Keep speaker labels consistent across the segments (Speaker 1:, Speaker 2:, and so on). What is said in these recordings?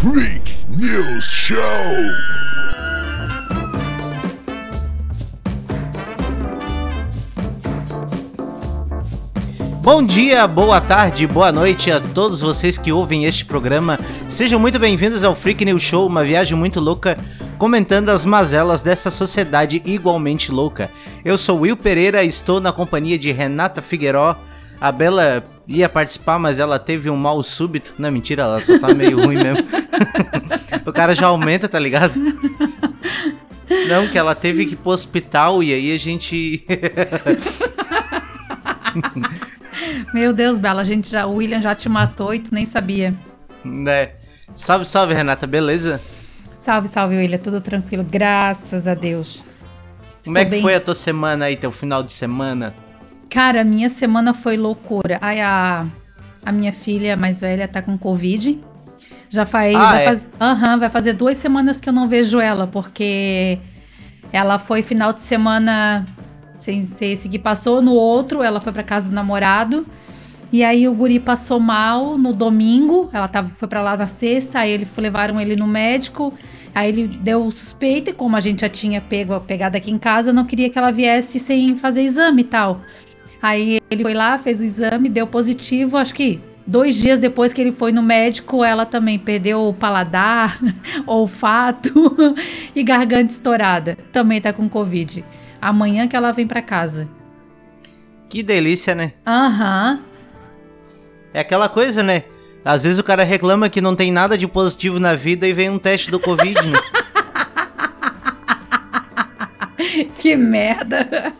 Speaker 1: Freak News Show.
Speaker 2: Bom dia, boa tarde, boa noite a todos vocês que ouvem este programa. Sejam muito bem-vindos ao Freak News Show, uma viagem muito louca comentando as mazelas dessa sociedade igualmente louca. Eu sou Will Pereira, estou na companhia de Renata Figueiró. A Bela ia participar, mas ela teve um mal súbito. Não, mentira, ela só tá meio ruim mesmo. o cara já aumenta, tá ligado? Não, que ela teve que ir pro hospital e aí a gente.
Speaker 3: Meu Deus, Bela, a gente já, o William já te matou e tu nem sabia.
Speaker 2: né? Salve, salve, Renata, beleza?
Speaker 3: Salve, salve, William, tudo tranquilo, graças a Deus.
Speaker 2: Como é
Speaker 3: Estou
Speaker 2: que
Speaker 3: bem.
Speaker 2: foi a tua semana aí, teu final de semana?
Speaker 3: Cara, minha semana foi loucura. Ai, a, a minha filha mais velha tá com Covid. Já faz,
Speaker 2: Ah,
Speaker 3: vai,
Speaker 2: é?
Speaker 3: faz- Aham, vai fazer duas semanas que eu não vejo ela, porque ela foi final de semana sem ser esse que passou, no outro ela foi pra casa do namorado. E aí o guri passou mal no domingo, ela tava, foi pra lá na sexta, aí ele foi- levaram ele no médico, aí ele deu suspeita, e como a gente já tinha pego, pegado aqui em casa, eu não queria que ela viesse sem fazer exame e tal. Aí ele foi lá, fez o exame, deu positivo, acho que dois dias depois que ele foi no médico, ela também perdeu o paladar, olfato e garganta estourada. Também tá com Covid. Amanhã que ela vem pra casa.
Speaker 2: Que delícia, né?
Speaker 3: Aham.
Speaker 2: É aquela coisa, né? Às vezes o cara reclama que não tem nada de positivo na vida e vem um teste do Covid, né?
Speaker 3: Que merda.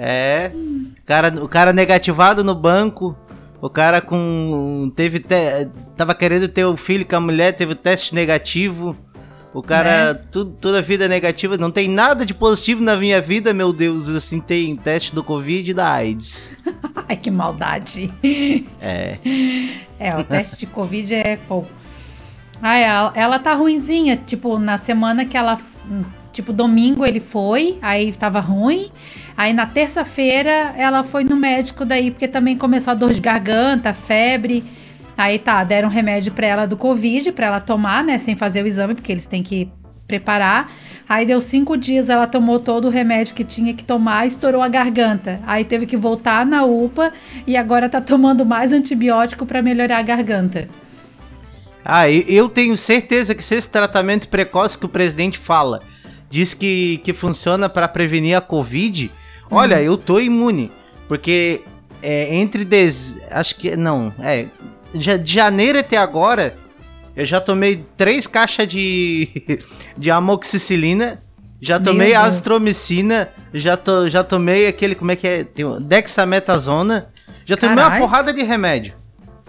Speaker 2: É. O cara, o cara negativado no banco. O cara com. Teve. Te, tava querendo ter o filho com a mulher, teve o teste negativo. O cara. Tudo, toda a vida é negativa. Não tem nada de positivo na minha vida, meu Deus. Assim, tem teste do Covid e da AIDS.
Speaker 3: Ai, que maldade.
Speaker 2: É.
Speaker 3: É, o teste de Covid é fogo. Ai, ela, ela tá ruinzinha. Tipo, na semana que ela. Tipo, domingo ele foi, aí tava ruim. Aí na terça-feira ela foi no médico daí, porque também começou a dor de garganta, febre. Aí tá, deram remédio pra ela do Covid, pra ela tomar, né, sem fazer o exame, porque eles têm que preparar. Aí deu cinco dias, ela tomou todo o remédio que tinha que tomar, estourou a garganta. Aí teve que voltar na UPA e agora tá tomando mais antibiótico pra melhorar a garganta.
Speaker 2: Ah, eu tenho certeza que se esse tratamento precoce que o presidente fala diz que, que funciona para prevenir a Covid, olha, eu tô imune. Porque é, entre. Des... Acho que. Não, é. De janeiro até agora, eu já tomei três caixas de, de amoxicilina. Já tomei
Speaker 3: Deus.
Speaker 2: azitromicina, já, to, já tomei aquele, como é que é? Tem Dexametasona. Já tomei uma porrada de remédio.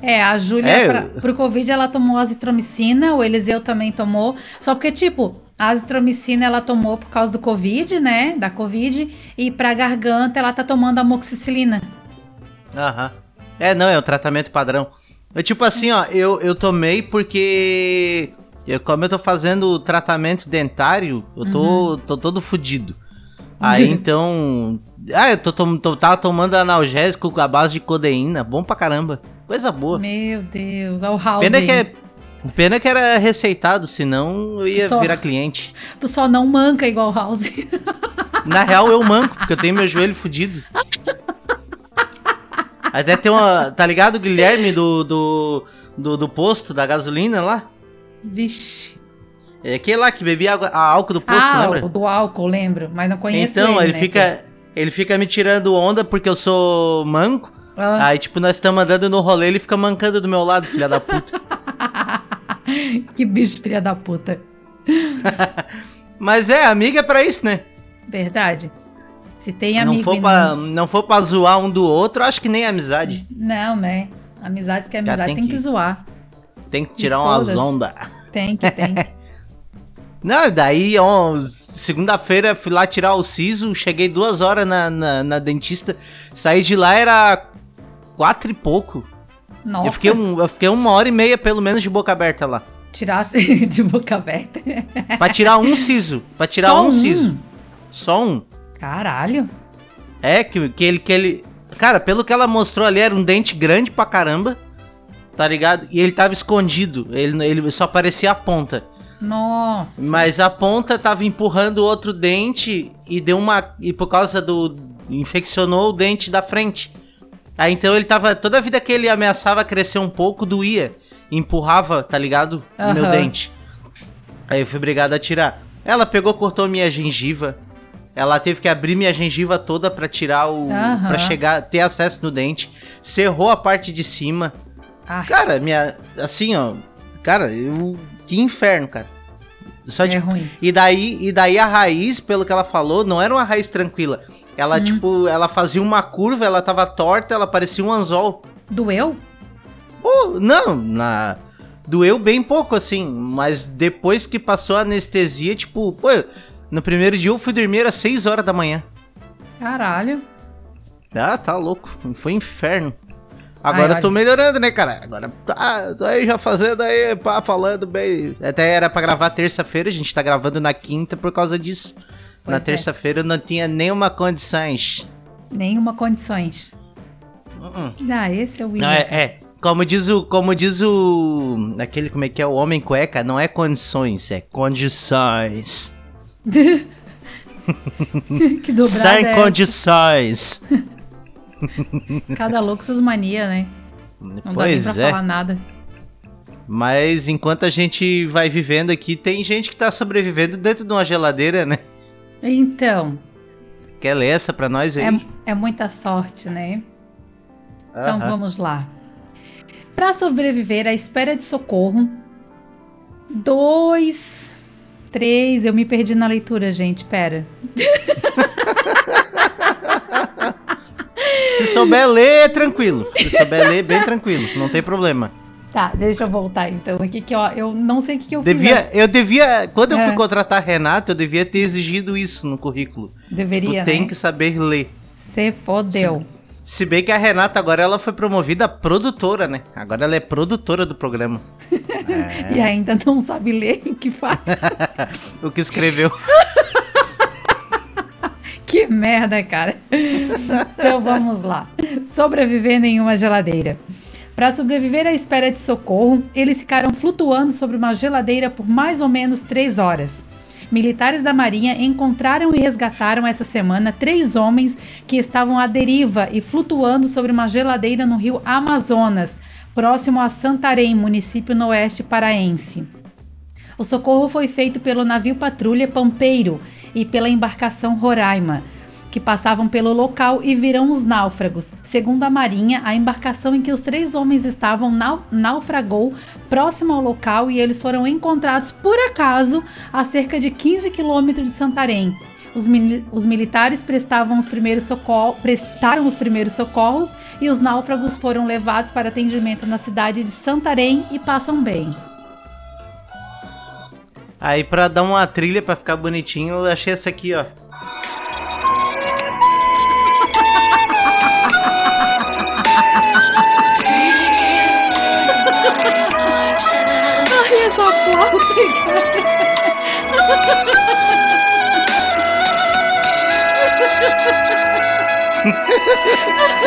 Speaker 3: É, a Júlia,
Speaker 2: É,
Speaker 3: pra,
Speaker 2: eu-
Speaker 3: pro Covid, ela tomou azitromicina, o Eliseu também tomou. Só porque, tipo, a azitromicina ela tomou por causa do Covid, né? Da Covid. E pra garganta, ela tá tomando amoxicilina.
Speaker 2: Aham. É, não, é o tratamento padrão. É tipo assim, ó, eu, eu tomei porque. Eu, como eu tô fazendo o tratamento dentário, eu tô, tô todo fudido. Aí então. Ah, eu tô, tom- tô- tava tomando analgésico com a base de codeína. Bom pra caramba. Coisa boa.
Speaker 3: Meu Deus, olha o House
Speaker 2: Pena
Speaker 3: aí.
Speaker 2: que, é, pena que era receitado, senão eu ia
Speaker 3: só-
Speaker 2: virar cliente.
Speaker 3: Tu só não manca igual House.
Speaker 2: Na real, eu manco, porque eu tenho meu joelho fudido. Até tem uma. Tá ligado, Guilherme do, do, do, do posto, da gasolina lá?
Speaker 3: Vixe.
Speaker 2: É aquele lá que bebia água, a álcool do posto,
Speaker 3: ah,
Speaker 2: lembra?
Speaker 3: o do álcool, lembro. Mas não conheço
Speaker 2: Então, ele
Speaker 3: né?
Speaker 2: fica. Ele fica me tirando onda porque eu sou manco.
Speaker 3: Ah,
Speaker 2: Aí, tipo, nós estamos andando no rolê, ele fica mancando do meu lado, filha da puta.
Speaker 3: que bicho, filha da puta.
Speaker 2: Mas é, amiga é pra isso, né?
Speaker 3: Verdade. Se tem
Speaker 2: não
Speaker 3: amigo...
Speaker 2: for,
Speaker 3: e
Speaker 2: pra, não for pra zoar um do outro, acho que nem amizade.
Speaker 3: Não, né? Amizade que é amizade
Speaker 2: tem
Speaker 3: tem que...
Speaker 2: que-
Speaker 3: zoar.
Speaker 2: Tem que tirar
Speaker 3: Foda-se.
Speaker 2: ondas.
Speaker 3: Tem que tem.
Speaker 2: Não, daí, segunda-feira fui lá tirar o siso, cheguei duas horas na, na, na dentista, saí de lá era quatro e pouco.
Speaker 3: Nossa,
Speaker 2: Eu fiquei, um, eu fiquei uma hora e meia, pelo menos, de boca aberta lá.
Speaker 3: Tirasse de boca aberta.
Speaker 2: Pra tirar um siso. Pra tirar
Speaker 3: Só
Speaker 2: um,
Speaker 3: um?
Speaker 2: siso. Só um.
Speaker 3: Caralho.
Speaker 2: É, que, que ele. Que ele... Cara, pelo que ela mostrou ali, era um dente grande pra caramba. tá ligado? E ele tava escondido, ele, ele só aparecia a ponta.
Speaker 3: Nossa.
Speaker 2: Mas a ponta tava empurrando o outro dente e deu uma. E por causa do. infeccionou o dente da frente. Aí então ele tava. Toda vida que ele ameaçava crescer um pouco, doía. Empurrava, tá ligado? O meu dente. Aí eu fui obrigado a tirar. Ela pegou, cortou minha gengiva. Ela teve que abrir minha gengiva toda pra tirar o.
Speaker 3: Aham.
Speaker 2: pra chegar, ter acesso no dente. Cerrou a parte de cima.
Speaker 3: Ah,
Speaker 2: Cara, minha. Assim, ó. Cara, eu. Que inferno, cara. Só
Speaker 3: é
Speaker 2: de
Speaker 3: ruim.
Speaker 2: e daí, e daí a raiz, pelo que ela falou, não era uma raiz tranquila. Ela,
Speaker 3: Hum.
Speaker 2: tipo, ela fazia uma curva, ela tava torta, ela parecia um anzol.
Speaker 3: Doeu?
Speaker 2: Pô, não, na... Doeu bem pouco, assim, mas depois que passou a anestesia, tipo, pô, no primeiro dia eu fui dormir às 6 horas da manhã.
Speaker 3: Caralho.
Speaker 2: Ah, tá louco, foi inferno. Agora
Speaker 3: Ai,
Speaker 2: eu tô
Speaker 3: ai.
Speaker 2: melhorando, né, cara? Agora tá, tô aí já fazendo aí, pá, falando bem. Até era pra gravar terça-feira, a gente tá gravando na quinta por causa disso.
Speaker 3: Pois
Speaker 2: na
Speaker 3: é.
Speaker 2: terça-feira eu não tinha nenhuma condições.
Speaker 3: Nenhuma condições.
Speaker 2: Uh-uh.
Speaker 3: Ah, esse é o William.
Speaker 2: Não, é, é. Como diz o. Como diz o. Aquele, como é que é? O homem cueca, não é condições, é condições.
Speaker 3: que dobrada
Speaker 2: Sem
Speaker 3: é
Speaker 2: condições.
Speaker 3: Cada louco suas manias, né? Não dá nem
Speaker 2: pois
Speaker 3: pra
Speaker 2: é.
Speaker 3: falar nada.
Speaker 2: Mas enquanto a gente vai vivendo aqui, tem gente que tá sobrevivendo dentro de uma geladeira, né?
Speaker 3: Então,
Speaker 2: Quer ler essa pra nós aí?
Speaker 3: é, é muita sorte, né? Então
Speaker 2: Aham.
Speaker 3: vamos lá. Para sobreviver à espera de socorro, dois, três, eu me perdi na leitura, gente, pera.
Speaker 2: Se souber ler, é tranquilo. Se souber ler, bem tranquilo. Não tem problema.
Speaker 3: Tá, deixa eu voltar então aqui que ó, eu não sei o que, que eu
Speaker 2: Devia,
Speaker 3: fiz.
Speaker 2: eu devia. Quando eu
Speaker 3: É.
Speaker 2: fui contratar a Renata, eu devia ter exigido isso no currículo.
Speaker 3: Deveria,
Speaker 2: tem
Speaker 3: né?
Speaker 2: que saber ler.
Speaker 3: Você fodeu.
Speaker 2: Se bem que a Renata agora ela foi promovida produtora, né? Agora ela é produtora do programa. É.
Speaker 3: E ainda não sabe ler o que faz.
Speaker 2: O que escreveu.
Speaker 3: Que merda, cara. Então vamos lá. Sobreviver em uma geladeira. Para sobreviver à espera de socorro, eles ficaram flutuando sobre uma geladeira por mais ou menos três horas. Militares da Marinha encontraram e resgataram essa semana três homens que estavam à deriva e flutuando sobre uma geladeira no rio Amazonas, próximo a Santarém, município no oeste paraense. O socorro foi feito pelo navio patrulha Pampeiro e pela embarcação Roraima, que passavam pelo local e viram os náufragos. Segundo a Marinha, a embarcação em que os três homens estavam nau naufragou próximo ao local e eles foram encontrados por acaso a cerca de 15 quilômetros de Santarém. Os, os militares prestavam os primeiros prestaram os primeiros socorros e os náufragos foram levados para atendimento na cidade de Santarém e passam bem.
Speaker 2: Aí pra dar uma trilha pra ficar bonitinho, eu achei essa aqui, ó.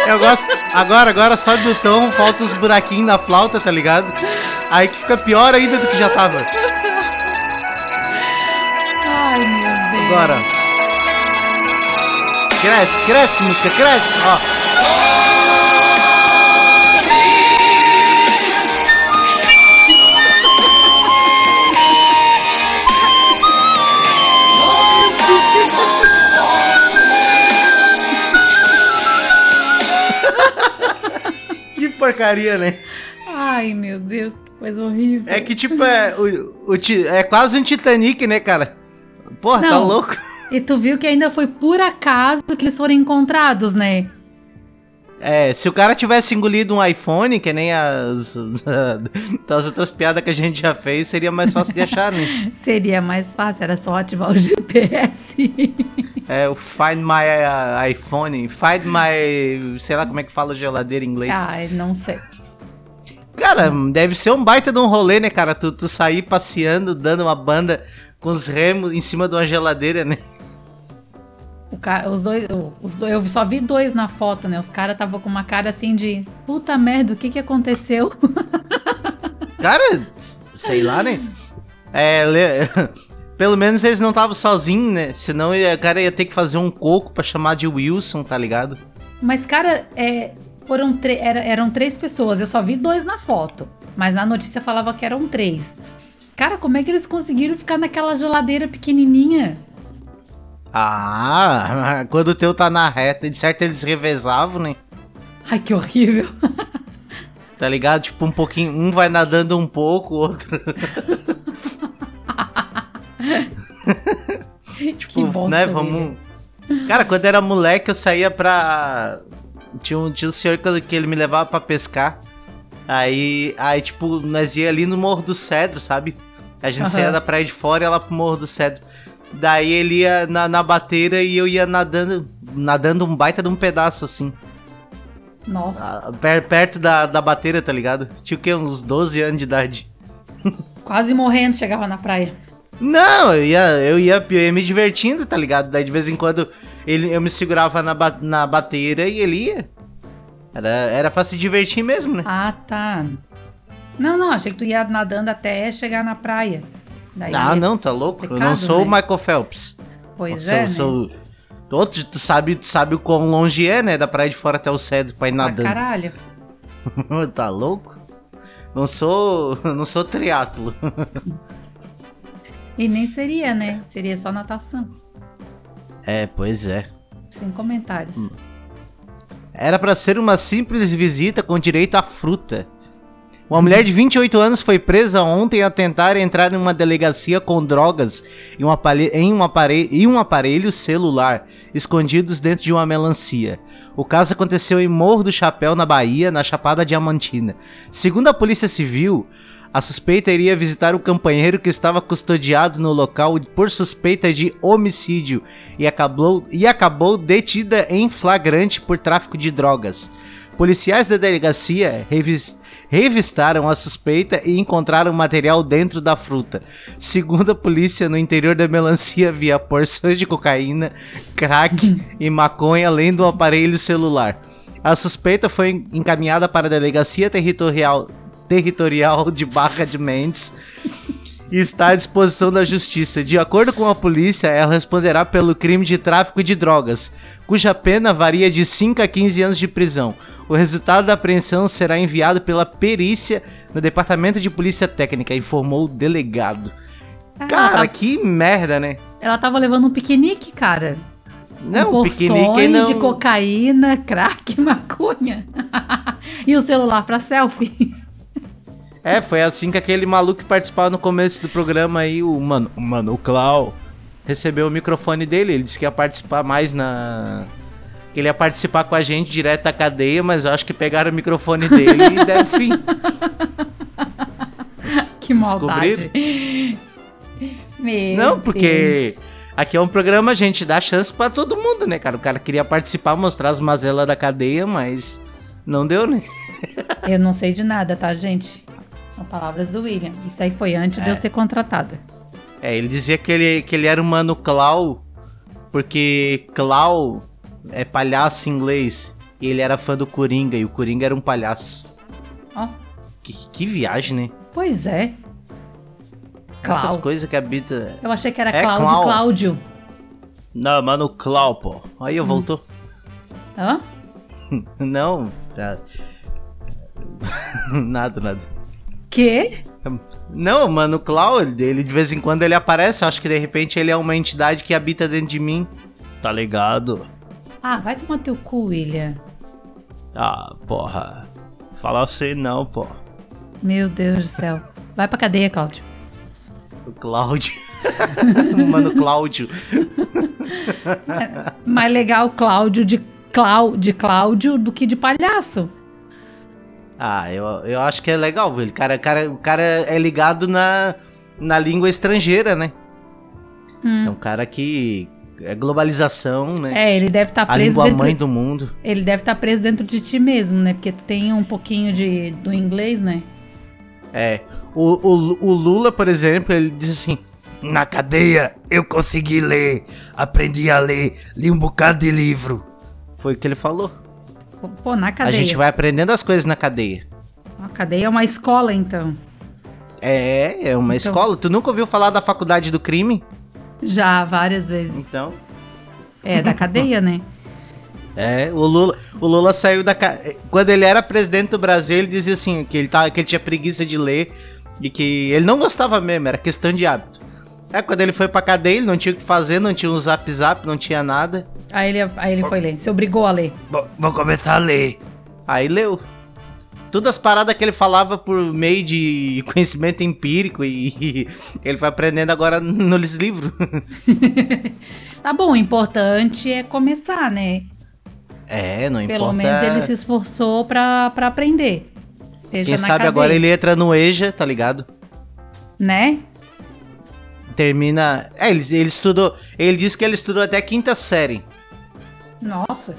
Speaker 2: Eu gosto. Agora, agora sobe no tom, falta os buraquinhos na flauta, tá ligado? Aí que fica pior ainda do que já tava.
Speaker 3: Ai, meu Deus.
Speaker 2: Agora. Cresce, cresce, música, cresce. Ó. porcaria, né?
Speaker 3: Ai, meu Deus, que coisa horrível.
Speaker 2: É que tipo, é, o, o é quase um Titanic, né, cara? Porra, tá
Speaker 3: Não.
Speaker 2: louco?
Speaker 3: E tu viu que ainda foi por acaso que eles foram encontrados, né?
Speaker 2: É, se o cara tivesse engolido um iPhone, que nem as, das outras piadas que a gente já fez, seria mais fácil de achar, né?
Speaker 3: Seria mais fácil, era só ativar o GPS.
Speaker 2: É o Find My uh, iPhone, Find My. sei lá como é que fala geladeira em inglês.
Speaker 3: Ai, não sei.
Speaker 2: Cara, deve ser um baita de um rolê, né, cara? Tu, tu sair passeando, dando uma banda com os remos em cima de uma geladeira, né?
Speaker 3: O cara, os dois, os dois, eu só vi dois na foto, né? Os caras estavam com uma cara assim de puta merda, o que que aconteceu?
Speaker 2: Cara, sei lá, né? É, pelo menos eles não estavam sozinhos, né? Senão o cara ia ter que fazer um coco pra chamar de Wilson, tá ligado?
Speaker 3: Mas, cara, é, foram era- eram três pessoas. Eu só vi dois na foto. Mas na notícia falava que eram três. Cara, como é que eles conseguiram ficar naquela geladeira pequenininha?
Speaker 2: Ah, quando o teu tá na reta, de certo eles revezavam, né?
Speaker 3: Ai, que horrível.
Speaker 2: Tá ligado? Tipo, um pouquinho. Um vai nadando um pouco, o outro.
Speaker 3: que bosta,
Speaker 2: né? Vamos. Cara, quando era moleque, eu saía pra. Tinha um, tinha um senhor que, ele me levava pra pescar. Aí, aí, tipo, nós ia ali no Morro do Cedro, sabe? A gente
Speaker 3: Aham.
Speaker 2: saía da praia de fora e ia lá pro Morro do Cedro. Daí ele ia na, na bateira e eu ia nadando, nadando um baita de um pedaço, assim.
Speaker 3: Nossa,
Speaker 2: Ah, per- perto da, da bateira, tá ligado? Tinha o quê? Uns 12 anos de idade.
Speaker 3: quase morrendo chegava na praia.
Speaker 2: Não, eu ia, eu ia, eu ia me divertindo, tá ligado? Daí de vez em quando ele, eu me segurava na, ba- na bateira e ele ia. Era, era pra se divertir mesmo, né?
Speaker 3: Ah, tá. Não, não, achei que tu ia nadando até chegar na praia. Daí,
Speaker 2: Ah, não, tá louco? eu não sou o
Speaker 3: né?
Speaker 2: Michael Phelps.
Speaker 3: Pois
Speaker 2: sou,
Speaker 3: é, né?
Speaker 2: sou... Outro, tu sabe, tu sabe o quão longe é, né? Da praia de fora até o Cedro pra ir nadando.
Speaker 3: caralho.
Speaker 2: tá louco? Não sou, não sou triatlo.
Speaker 3: E nem seria, né? Seria só natação.
Speaker 2: É, pois é.
Speaker 3: Sem comentários.
Speaker 2: Hum. Era pra ser uma simples visita com direito à fruta. Uma mulher de 28 anos foi presa ontem a tentar entrar em uma delegacia com drogas em um, em um e um aparelho celular escondidos dentro de uma melancia. O caso aconteceu em Morro do Chapéu, na Bahia, na Chapada Diamantina. Segundo a Polícia Civil, a suspeita iria visitar o companheiro que estava custodiado no local por suspeita de homicídio e acabou, e acabou detida em flagrante por tráfico de drogas. Policiais da delegacia revis- revistaram a suspeita e encontraram material dentro da fruta. Segundo a polícia, no interior da melancia havia porções de cocaína, crack e maconha, além do aparelho celular. A suspeita foi encaminhada para a delegacia territorial, territorial de Barra de Mendes e está à disposição da justiça. De acordo com a polícia, ela responderá pelo crime de tráfico de drogas, cuja pena varia de 5 a 15 anos de prisão. O resultado da apreensão será enviado pela perícia no Departamento de Polícia Técnica, informou o delegado.
Speaker 3: Ah,
Speaker 2: Cara,
Speaker 3: ela,
Speaker 2: que merda, né?
Speaker 3: ela tava levando um piquenique, cara.
Speaker 2: Não, o piquenique não...
Speaker 3: de cocaína, crack, maconha. e o celular pra selfie.
Speaker 2: É, foi assim que aquele maluco que participava no começo do programa aí, o mano, o mano, o Clau, recebeu o microfone dele. Ele disse que ia participar mais na. Que ele ia participar com a gente direto da cadeia, mas eu acho que pegaram o microfone dele e deram fim.
Speaker 3: Que maldade. Meu
Speaker 2: Não, porque aqui é um programa, a gente dá chance pra todo mundo, né, cara? O cara queria participar, mostrar as mazelas da cadeia, mas não deu, né?
Speaker 3: Deus. Eu não sei de nada, tá, gente? São palavras do William. Isso aí foi antes de
Speaker 2: É.
Speaker 3: eu ser contratada.
Speaker 2: É, ele dizia que ele, que ele era mano Clau, porque Clau é palhaço em inglês. E ele era fã do Coringa, e o Coringa era um palhaço.
Speaker 3: Ó,
Speaker 2: Que, que viagem, né?
Speaker 3: pois é.
Speaker 2: Essas
Speaker 3: Clau.
Speaker 2: coisas que habita.
Speaker 3: Eu achei que era
Speaker 2: É,
Speaker 3: Cláudio
Speaker 2: Clau.
Speaker 3: Cláudio.
Speaker 2: Não, mano, Clau, pô. Aí eu voltou.
Speaker 3: Hã?
Speaker 2: Não, já- nada, nada.
Speaker 3: Que?
Speaker 2: Não, mano, Clau, ele, ele de vez em quando ele aparece. Eu acho que de repente ele é uma entidade que habita dentro de mim. Tá ligado?
Speaker 3: Ah, vai tomar teu cu, William.
Speaker 2: Ah, porra. Fala assim não, pô.
Speaker 3: Meu Deus do céu. Vai pra cadeia, Cláudio.
Speaker 2: O Cláudio. Mano, Cláudio.
Speaker 3: Mais legal Cláudio de, de Cláudio do que de palhaço.
Speaker 2: Ah, eu, eu acho que é legal, velho. O cara, cara, o cara é ligado na, na língua estrangeira, né?
Speaker 3: Hum.
Speaker 2: É um cara que. É globalização, né?
Speaker 3: É, ele deve estar
Speaker 2: a
Speaker 3: preso
Speaker 2: língua
Speaker 3: dentro.
Speaker 2: mãe do mundo.
Speaker 3: Ele deve estar preso dentro de ti mesmo, né? Porque tu tem um pouquinho de do inglês, né?
Speaker 2: É. O, o, o Lula, por exemplo, ele diz assim:
Speaker 4: Na cadeia eu consegui ler, aprendi a ler, li um bocado de livro.
Speaker 2: Foi o que ele falou.
Speaker 3: Pô, na
Speaker 2: A
Speaker 3: cadeia.
Speaker 2: gente vai aprendendo as coisas na cadeia.
Speaker 3: A cadeia é uma escola, então.
Speaker 2: É, é uma
Speaker 3: Então-
Speaker 2: escola. Tu nunca ouviu falar da faculdade do crime?
Speaker 3: Já, várias vezes.
Speaker 2: Então.
Speaker 3: É, da cadeia, né?
Speaker 2: É, o Lula, o Lula saiu da. ca- Quando ele era presidente do Brasil, ele dizia assim: que ele, tava, que ele tinha preguiça de ler e que ele não gostava mesmo, era questão de hábito. É, quando ele foi pra cadeia, ele não tinha o que fazer, não tinha um zap zap, não tinha nada.
Speaker 3: Aí ele, aí ele foi ler. Se obrigou a ler.
Speaker 4: Vou, vou começar a ler.
Speaker 2: Aí leu. Todas as paradas que ele falava por meio de conhecimento empírico e, ele foi aprendendo agora nos livros.
Speaker 3: Tá bom, o importante é começar, né?
Speaker 2: É, não
Speaker 3: Pelo
Speaker 2: importa.
Speaker 3: menos ele se esforçou pra, pra aprender. Seja
Speaker 2: Quem sabe
Speaker 3: cadeia,
Speaker 2: agora ele entra no EJA, tá ligado?
Speaker 3: Né?
Speaker 2: Termina. É, ele, ele estudou. Ele disse que ele estudou até a quinta série.
Speaker 3: Nossa.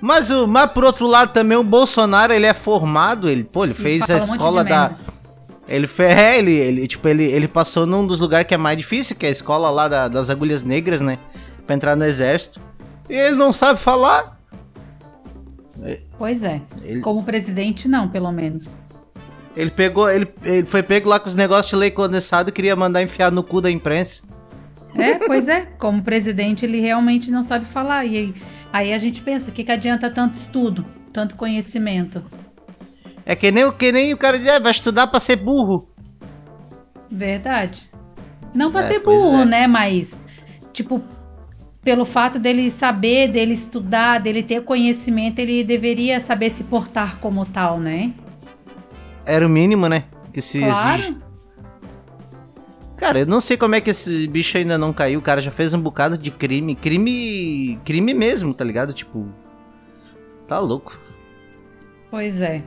Speaker 2: Mas, o, mas por outro lado também o Bolsonaro, ele é formado, ele, pô, ele fez a
Speaker 3: fala um
Speaker 2: escola da
Speaker 3: merda.
Speaker 2: ele fez, é, ele, ele tipo ele, ele passou num dos lugares que é mais difícil, que é a escola lá da- das agulhas negras, né, Pra entrar no exército. E ele não sabe falar.
Speaker 3: Pois é.
Speaker 2: Ele-
Speaker 3: Como presidente, não, pelo menos.
Speaker 2: Ele pegou, ele, ele foi pego lá com os negócios de lei condensado e queria mandar enfiar no cu da imprensa.
Speaker 3: É, pois é. Como presidente, ele realmente não sabe falar. E aí, aí a gente pensa, o que, que adianta tanto estudo, tanto conhecimento?
Speaker 2: É que nem, o- que nem o cara diz, "É, vai estudar pra ser burro.
Speaker 3: Verdade. Não pra
Speaker 2: É,
Speaker 3: ser burro,
Speaker 2: é.
Speaker 3: né? Mas, tipo, pelo fato dele saber, dele estudar, dele ter conhecimento, ele deveria saber se portar como tal, né?
Speaker 2: Era o mínimo, né, que se exige.
Speaker 3: Claro.
Speaker 2: Cara, eu não sei como é que esse bicho ainda não caiu. O cara já fez um bocado de crime. Crime. Crime mesmo, tá ligado? Tipo. Tá louco.
Speaker 3: Pois é.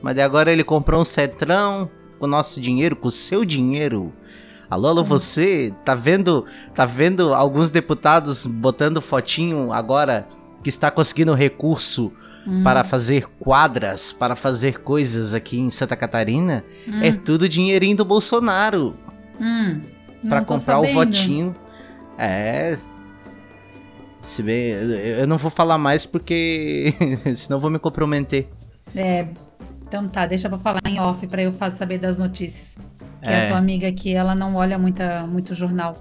Speaker 2: Mas agora ele comprou um cetrão com o nosso dinheiro, com o seu dinheiro. Alô, alô, você tá vendo, tá vendo alguns deputados botando fotinho agora que está conseguindo recurso para fazer quadras, para fazer coisas aqui em Santa Catarina? É tudo dinheirinho do Bolsonaro.
Speaker 3: Hum, tô
Speaker 2: comprar o
Speaker 3: sabendo.
Speaker 2: votinho. É. Se bem, eu não vou falar mais porque senão vou me comprometer.
Speaker 3: É, então tá, deixa pra falar em off pra eu saber das notícias. Que
Speaker 2: É.
Speaker 3: a tua amiga aqui, ela não olha muita, muito jornal.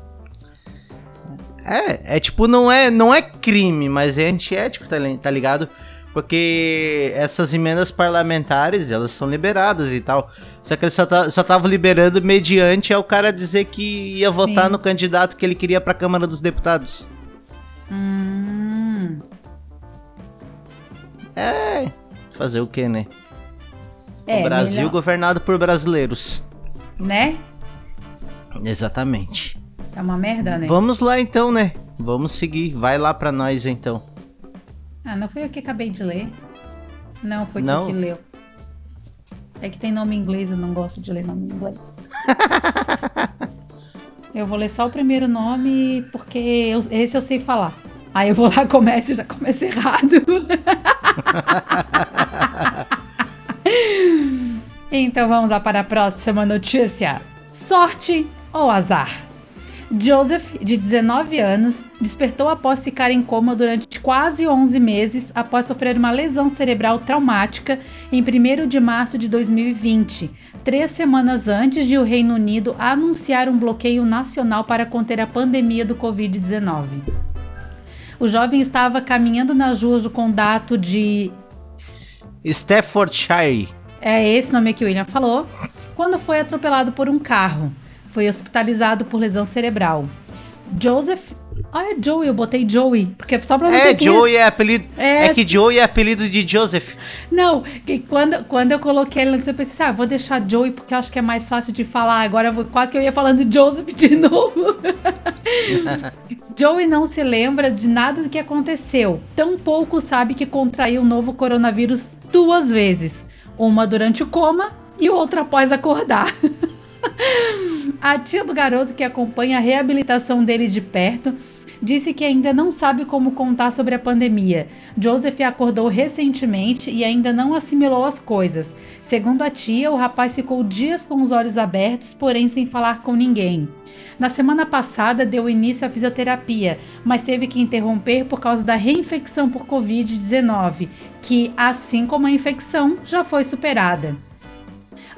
Speaker 2: É, é tipo, não é, não é crime, mas é antiético, tá, tá ligado? Porque essas emendas parlamentares, elas são liberadas e tal. Só que eles só tá- só liberando mediante ao cara dizer que ia votar
Speaker 3: Sim.
Speaker 2: no candidato que ele queria pra Câmara dos Deputados.
Speaker 3: Hum,
Speaker 2: É, fazer o que, né?
Speaker 3: é,
Speaker 2: o Brasil
Speaker 3: melhor,
Speaker 2: governado por brasileiros.
Speaker 3: né?
Speaker 2: Exatamente.
Speaker 3: É uma merda, né?
Speaker 2: Vamos lá então, né? Vamos seguir. Vai lá pra nós então.
Speaker 3: Ah, não foi eu que acabei de ler. Não, foi
Speaker 2: Não?
Speaker 3: tu que leu. É que tem nome em inglês, eu não gosto de ler nome em inglês. eu vou ler só o primeiro nome, porque eu- esse eu sei falar. Aí eu vou lá, começo e já começo errado. então vamos lá para a próxima notícia. Sorte ou azar? Joseph, de 19 anos, despertou após ficar em coma durante quase 11 meses após sofrer uma lesão cerebral traumática em 1 de março de 2020, três semanas antes de o Reino Unido anunciar um bloqueio nacional para conter a pandemia do Covid-19. O jovem estava caminhando nas ruas do condado de
Speaker 2: Staffordshire.
Speaker 3: é esse nome que o William falou. Quando foi atropelado por um carro. Foi hospitalizado por lesão cerebral. Joseph. Ah, é Joey, eu botei Joey. Porque só pra não ter
Speaker 2: É,
Speaker 3: que-
Speaker 2: Joey é apelido.
Speaker 3: É,
Speaker 2: É, que Joey é apelido de Joseph.
Speaker 3: Não, que quando, quando eu coloquei ele antes, eu pensei, ah, vou deixar Joey porque eu acho que é mais fácil de falar. Agora vou, quase que eu ia falando Joseph de novo. Joey não se lembra de nada do que aconteceu. Tampouco sabe que contraiu o novo coronavírus duas vezes. Uma durante o coma e outra após acordar. A tia do garoto que acompanha a reabilitação dele de perto disse que ainda não sabe como contar sobre a pandemia. Joseph acordou recentemente e ainda não assimilou as coisas. Segundo a tia, o rapaz ficou dias com os olhos abertos, porém sem falar com ninguém. Na semana passada deu início à fisioterapia, mas teve que interromper por causa da reinfecção por Covid-19, que, assim como a infecção, já foi superada.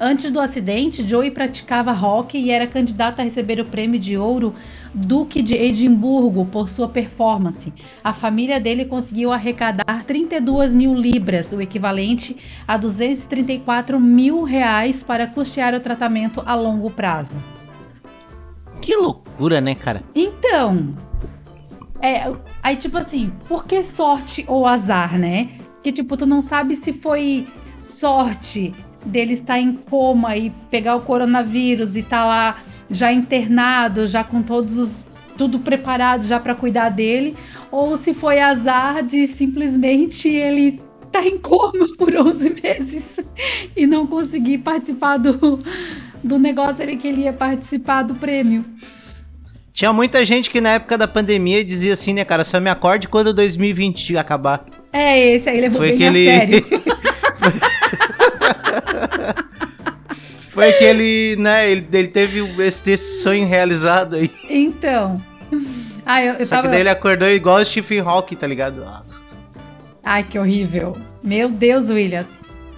Speaker 3: Antes do acidente, Joey praticava hockey e era candidata a receber o prêmio de ouro Duque de Edimburgo por sua performance. A família dele conseguiu arrecadar 32 mil libras, o equivalente a 234 mil reais, para custear o tratamento a longo prazo.
Speaker 2: Que loucura, né, cara?
Speaker 3: Então, é, aí tipo assim, por que sorte ou azar, né? Que tipo, tu não sabe se foi sorte dele estar em coma e pegar o coronavírus e tá lá já internado, já com todos os tudo preparado já para cuidar dele, ou se foi azar de simplesmente ele tá em coma por 11 meses e não conseguir participar do, do negócio ali que ele ia participar do prêmio.
Speaker 2: Tinha muita gente que na época da pandemia dizia assim, né, cara, só me acorde quando 2020 acabar.
Speaker 3: É, esse aí levou
Speaker 2: Foi
Speaker 3: bem
Speaker 2: aquele-
Speaker 3: a sério.
Speaker 2: Foi que ele, né, ele, ele teve esse, esse sonho realizado aí.
Speaker 3: Então. Ah, eu, eu
Speaker 2: Só
Speaker 3: tava.
Speaker 2: que daí ele acordou igual o Stephen Hawking, tá ligado? Ah,
Speaker 3: Ai, que horrível. Meu Deus, William.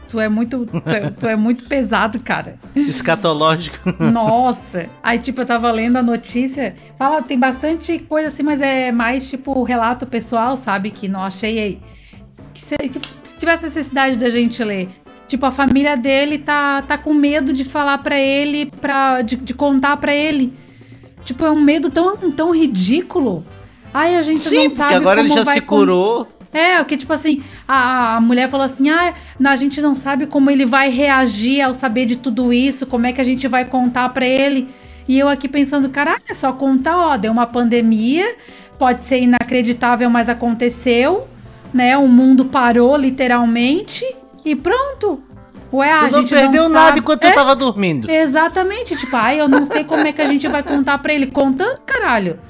Speaker 3: Tu é muito, tu é, tu é muito pesado, cara.
Speaker 2: Escatológico.
Speaker 3: Nossa. Aí, tipo, eu tava lendo a notícia. Fala, tem bastante coisa assim, mas é mais, tipo, relato pessoal, sabe? Que não achei aí. Que, se- que tivesse necessidade da gente ler. Tipo, a família dele tá, tá com medo de falar pra ele, pra, de, de contar pra ele. Tipo, é um medo tão, tão ridículo. Ai, a gente
Speaker 2: Sim,
Speaker 3: não sabe
Speaker 2: porque agora ele já se curou.
Speaker 3: é, porque tipo assim, a, a mulher falou assim: ah, a gente não sabe como ele vai reagir ao saber de tudo isso, como é que a gente vai contar pra ele. E eu aqui pensando, caralho, é só contar, ó, deu uma pandemia, pode ser inacreditável, mas aconteceu, né? O mundo parou literalmente e pronto. Ué, a
Speaker 2: Tu não
Speaker 3: gente
Speaker 2: perdeu
Speaker 3: não
Speaker 2: nada enquanto
Speaker 3: é,
Speaker 2: eu tava dormindo.
Speaker 3: Exatamente, tipo, ai, eu não sei como é que a gente vai contar pra ele. Contando, caralho.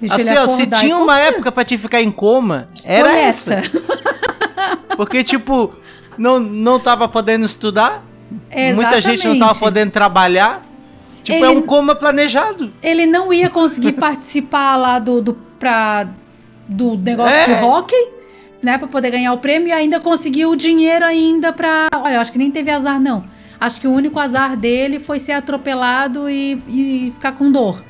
Speaker 3: Deixa
Speaker 2: Assim, ó, se tinha uma época pra te ficar em coma, era
Speaker 3: Foi
Speaker 2: essa. Porque, tipo, não, não tava podendo estudar, muita gente não tava
Speaker 3: Exatamente.
Speaker 2: podendo trabalhar. Tipo, é
Speaker 3: Ele-
Speaker 2: um coma planejado.
Speaker 3: Ele não ia conseguir participar lá do, do, pra, do negócio
Speaker 2: É.
Speaker 3: de hockey, né? Pra poder ganhar o prêmio e ainda conseguiu o dinheiro ainda pra. Olha, eu acho que nem teve azar, não. Acho que o único azar dele foi ser atropelado e, e ficar com dor.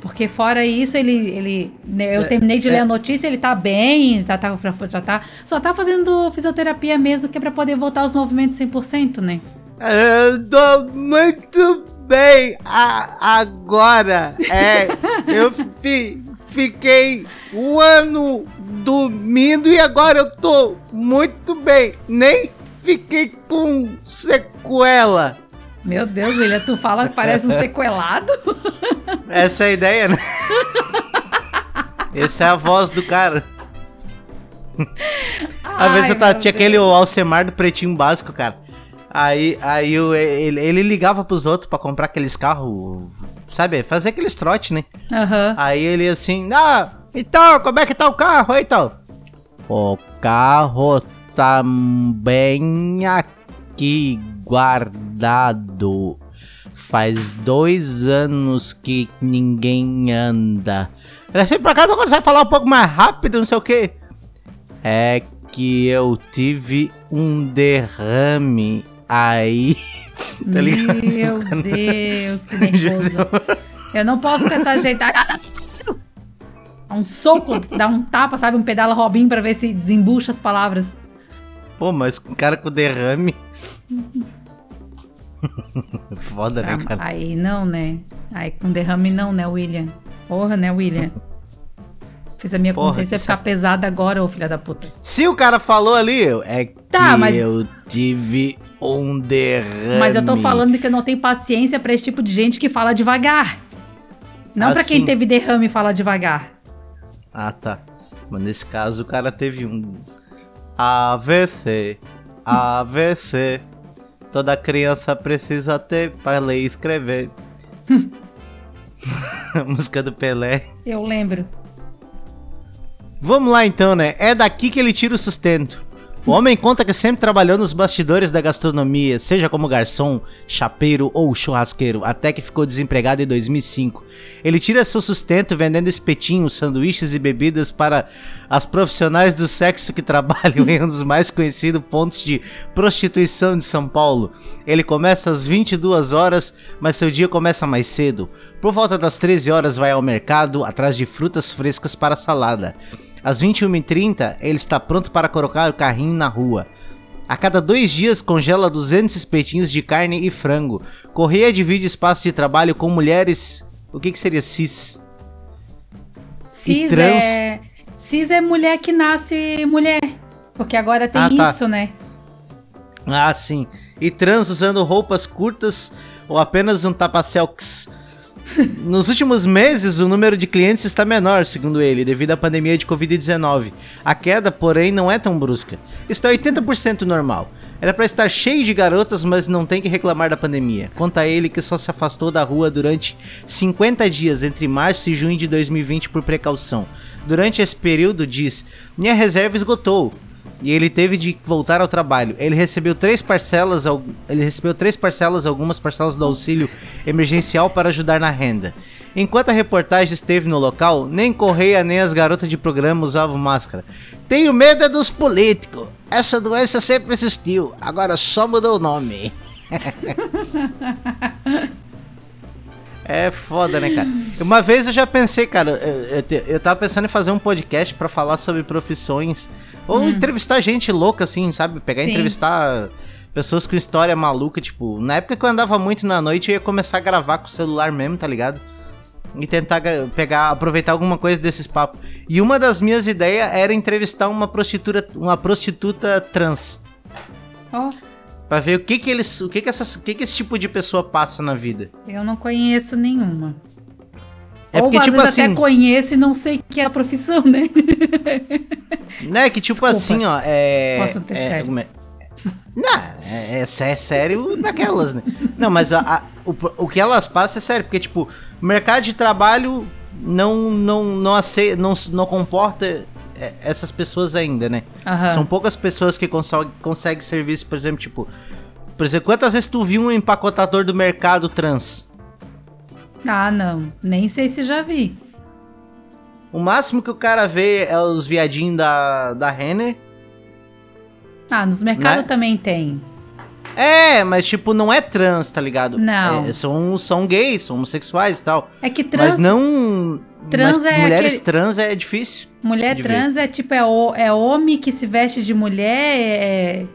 Speaker 3: Porque fora isso, ele. ele né, eu
Speaker 2: É,
Speaker 3: terminei de
Speaker 2: é.
Speaker 3: ler a notícia, ele tá bem, tá, tá, já tá. Só tá fazendo fisioterapia mesmo, que é pra poder voltar aos movimentos 100%, né?
Speaker 2: Eu tô muito bem a- agora. É, eu fi- fiquei um ano dormindo e agora eu tô muito bem. Nem fiquei com sequela.
Speaker 3: Meu Deus, William, tu fala que parece um sequelado.
Speaker 2: Essa é a ideia, né? Essa é a voz do cara. Às vezes eu
Speaker 3: meu
Speaker 2: tinha
Speaker 3: Deus.
Speaker 2: aquele Alcemar do Pretinho Básico, cara. Aí, aí o- ele, ele ligava pros outros pra comprar aqueles carros, sabe? Fazer aqueles trote, né?
Speaker 3: Aham.
Speaker 2: Aí ele assim, ah, então, como é que tá o carro? Aí, Então, o carro tá bem aqui guardado. Faz dois anos que ninguém anda. Ele pra cá não consegue falar um pouco mais rápido, não sei o que. É que eu tive um derrame aí. tá ligado?
Speaker 3: Meu Deus, que nervoso. Eu não posso com essa ajeitar. Dá Um soco, dá um tapa, sabe? Um pedala Robin pra ver se desembucha as palavras.
Speaker 2: Pô, mas com cara com derrame. Foda, né,
Speaker 3: Ah,
Speaker 2: cara?
Speaker 3: aí não, né? Aí com derrame não, né, William? Porra, né, William? Fez a minha
Speaker 2: Porra,
Speaker 3: consciência ficar
Speaker 2: saco.
Speaker 3: pesada agora, ô filha da puta.
Speaker 2: Se o cara falou ali, é
Speaker 3: Tá,
Speaker 2: que
Speaker 3: mas-
Speaker 2: eu tive um derrame.
Speaker 3: Mas eu tô falando que eu não tenho paciência pra esse tipo de gente que fala devagar. Não pra quem
Speaker 2: Assim.
Speaker 3: teve derrame e fala devagar.
Speaker 2: Ah, tá. Mas nesse caso o cara teve um AVC. AVC. Toda criança precisa ter pra ler e escrever. A música do Pelé.
Speaker 3: Eu lembro.
Speaker 2: Vamos lá então, né? É daqui que ele tira o sustento. O homem conta que sempre trabalhou nos bastidores da gastronomia, seja como garçom, chapeiro ou churrasqueiro, até que ficou desempregado em 2005. Ele tira seu sustento vendendo espetinhos, sanduíches e bebidas para as profissionais do sexo que trabalham em um dos mais conhecidos pontos de prostituição de São Paulo. Ele começa às 22 horas, mas seu dia começa mais cedo. Por volta das 13 horas vai ao mercado atrás de frutas frescas para salada. Às 21h30, ele está pronto para colocar o carrinho na rua. A cada dois dias congela 200 espetinhos de carne e frango. Correia divide espaço de trabalho com mulheres. O que, que seria cis?
Speaker 3: Cis
Speaker 2: trans?
Speaker 3: é. Cis é mulher que nasce mulher. Porque agora tem
Speaker 2: Ah, tá.
Speaker 3: isso, né?
Speaker 2: Ah, sim. E trans usando roupas curtas ou apenas um tapa-selks. Nos últimos meses, o número de clientes está menor, segundo ele, devido à pandemia de Covid-19. A queda, porém, não é tão brusca. Está 80% normal. Era para estar cheio de garotas, mas não tem que reclamar da pandemia. Conta ele que só se afastou da rua durante 50 dias entre março e junho de 2020 por precaução. Durante esse período, diz: Minha reserva esgotou e ele teve de voltar ao trabalho. Ele recebeu três parcelas, ele recebeu três parcelas, algumas parcelas do auxílio emergencial para ajudar na renda. Enquanto a reportagem esteve no local, nem Correia nem as garotas de programa usavam máscara. Tenho medo dos políticos. Essa doença sempre existiu, agora só mudou o nome. É foda, né, cara? Uma vez eu já pensei, cara, eu, eu, eu tava pensando em fazer um podcast pra falar sobre profissões. Ou entrevistar gente louca, assim, sabe? Pegar e entrevistar pessoas com história maluca, tipo, na época que eu andava muito na noite, eu ia começar a gravar com o celular mesmo, tá ligado? E tentar pegar, aproveitar alguma coisa desses papos. E uma das minhas ideias era entrevistar uma prostituta, uma prostituta trans.
Speaker 3: Ó,
Speaker 2: Pra ver o que que eles, o que que, essas, o que que esse tipo de pessoa passa na vida.
Speaker 3: eu não conheço nenhuma.
Speaker 2: É
Speaker 3: Ou
Speaker 2: porque,
Speaker 3: às
Speaker 2: tipo
Speaker 3: vezes
Speaker 2: assim.
Speaker 3: até conheço e não sei que é a profissão, né?
Speaker 2: Né, que tipo
Speaker 3: Desculpa.
Speaker 2: assim, ó, é...
Speaker 3: Posso ter
Speaker 2: é,
Speaker 3: sério.
Speaker 2: é- Não, é, é, é sério daquelas, né? Não, mas a- a- o, o que elas passam é sério, porque, tipo, o mercado de trabalho não, não, não, acei- não, não comporta é, essas pessoas ainda, né? São poucas pessoas que conseguem consegue serviço, por exemplo, tipo... Por exemplo, quantas vezes tu viu um empacotador do mercado trans?
Speaker 3: Ah, não. Nem sei se já vi.
Speaker 2: O máximo que o cara vê é os viadinhos da, da Renner.
Speaker 3: Ah, nos mercados
Speaker 2: Né?
Speaker 3: também tem.
Speaker 2: É, mas tipo, não é trans, tá ligado?
Speaker 3: Não.
Speaker 2: É, são, são gays, são homossexuais e tal.
Speaker 3: É que trans,
Speaker 2: Mas não.
Speaker 3: trans
Speaker 2: mas
Speaker 3: é
Speaker 2: mulheres
Speaker 3: aquele-
Speaker 2: trans é difícil.
Speaker 3: mulher trans é tipo, é, o, é homem que se veste de mulher, é...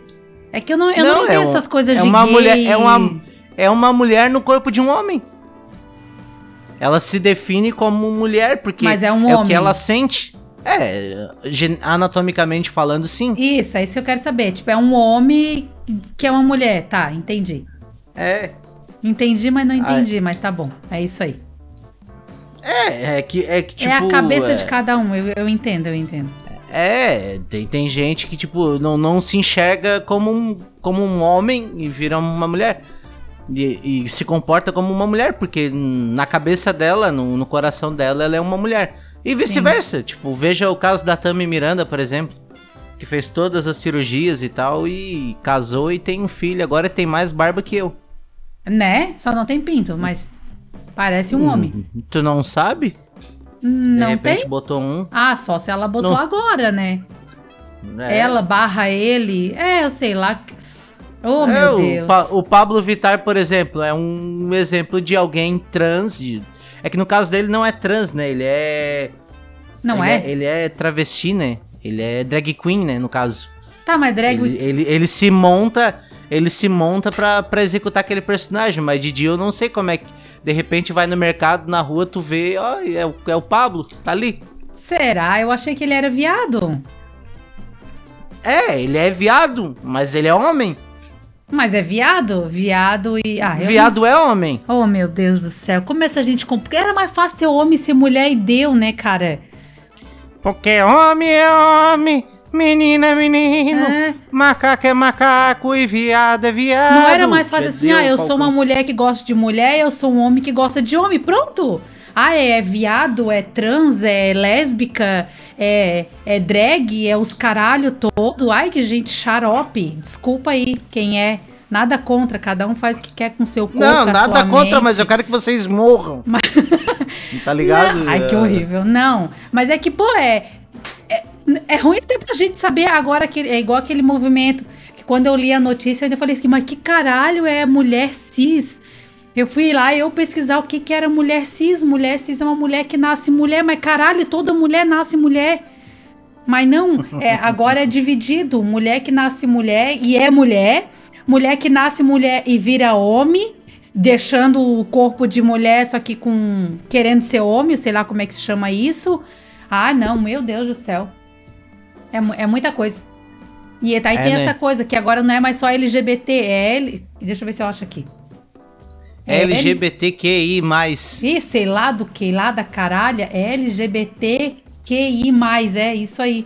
Speaker 3: É que eu não, eu não,
Speaker 2: Não,
Speaker 3: entendo
Speaker 2: é um-
Speaker 3: essas coisas
Speaker 2: é
Speaker 3: de
Speaker 2: uma
Speaker 3: gay.
Speaker 2: mulher- é uma- É uma mulher no corpo de um homem. Ela se define como mulher, porque
Speaker 3: Mas é um
Speaker 2: o que ela sente. É, anatomicamente falando, sim.
Speaker 3: Isso, é isso que eu quero saber. Tipo, é um homem que é uma mulher. Tá, entendi.
Speaker 2: É.
Speaker 3: Entendi, mas não entendi, mas tá bom. É isso aí.
Speaker 2: É, é que, é que tipo.
Speaker 3: é a cabeça
Speaker 2: é,
Speaker 3: de cada um, eu, eu entendo, eu entendo.
Speaker 2: É, tem, tem gente que, tipo, não, não se enxerga como um, como um homem e vira uma mulher. E, e se comporta como uma mulher, porque na cabeça dela, no, no coração dela, ela é uma mulher. E vice-versa. Tipo, veja o caso da Tami Miranda, por exemplo. Que fez todas as cirurgias e tal, e casou e tem um filho. Agora tem mais barba que eu.
Speaker 3: Né? Só não tem pinto, mas parece um homem.
Speaker 2: Tu não sabe? De
Speaker 3: Não
Speaker 2: repente
Speaker 3: tem?
Speaker 2: botou um.
Speaker 3: Ah, só se ela botou
Speaker 2: Não.
Speaker 3: agora, né?
Speaker 2: É.
Speaker 3: Ela barra ele. É, eu sei lá. Oh,
Speaker 2: É,
Speaker 3: meu
Speaker 2: o
Speaker 3: Deus.
Speaker 2: Pa- O, Pablo Vittar, por exemplo, é um exemplo de alguém trans. de- É que no caso dele não é trans, né? Ele é.
Speaker 3: Não
Speaker 2: ele
Speaker 3: é?
Speaker 2: Ele é travesti, né? Ele é drag queen, né? No caso.
Speaker 3: Tá, mas drag.
Speaker 2: Ele, ele, ele se monta. Ele se monta pra, pra executar aquele personagem, mas de dia eu não sei como é que. De repente vai no mercado, na rua, tu vê, ó, é, o- é o Pablo, tá ali.
Speaker 3: Será? Eu achei que ele era viado.
Speaker 2: É, ele é viado, mas ele é homem.
Speaker 3: Mas é viado? Viado e. Ah,
Speaker 2: viado é homem.
Speaker 3: não- Oh, meu Deus do céu. Como essa gente. comp- Era mais fácil ser homem ser mulher e deu, né, cara?
Speaker 2: Porque homem é homem, menina é menino,
Speaker 3: É.
Speaker 2: macaco é macaco e viado é viado.
Speaker 3: Não era mais fácil
Speaker 2: Quer
Speaker 3: assim,
Speaker 2: dizer,
Speaker 3: ah, eu sou uma mulher que gosta de mulher, eu sou um homem que gosta de homem. Pronto! Ah, é, é viado, é trans, é lésbica, é, é drag, é os caralho todo. Ai, que gente xarope. Desculpa aí quem é. Nada contra, cada um faz o que quer com seu corpo.
Speaker 2: Não, nada contra,
Speaker 3: mente.
Speaker 2: mas eu quero que vocês morram. tá ligado?
Speaker 3: Não, ai, que horrível. Não, mas é que, pô, é, é. é ruim até pra gente saber agora que é igual aquele movimento. Que quando eu li a notícia, eu ainda falei assim, mas que caralho é mulher cis? Eu fui lá e eu pesquisar o que, que era mulher cis. Mulher cis é uma mulher que nasce mulher, mas caralho, toda mulher nasce mulher. Mas não, é, agora é dividido. Mulher que nasce mulher e é mulher. Mulher que nasce mulher e vira homem, deixando o corpo de mulher, só que com. querendo ser homem, sei lá como é que se chama isso. Ah, não, meu Deus do céu. É, é muita coisa. E aí
Speaker 2: É,
Speaker 3: tem
Speaker 2: né?
Speaker 3: essa coisa, que agora não é mais só LGBT, é L. Deixa eu ver se eu acho aqui. É
Speaker 2: LGBTQI+.
Speaker 3: Ih, sei lá do que, lá da caralha, é LGBTQI+, é isso aí.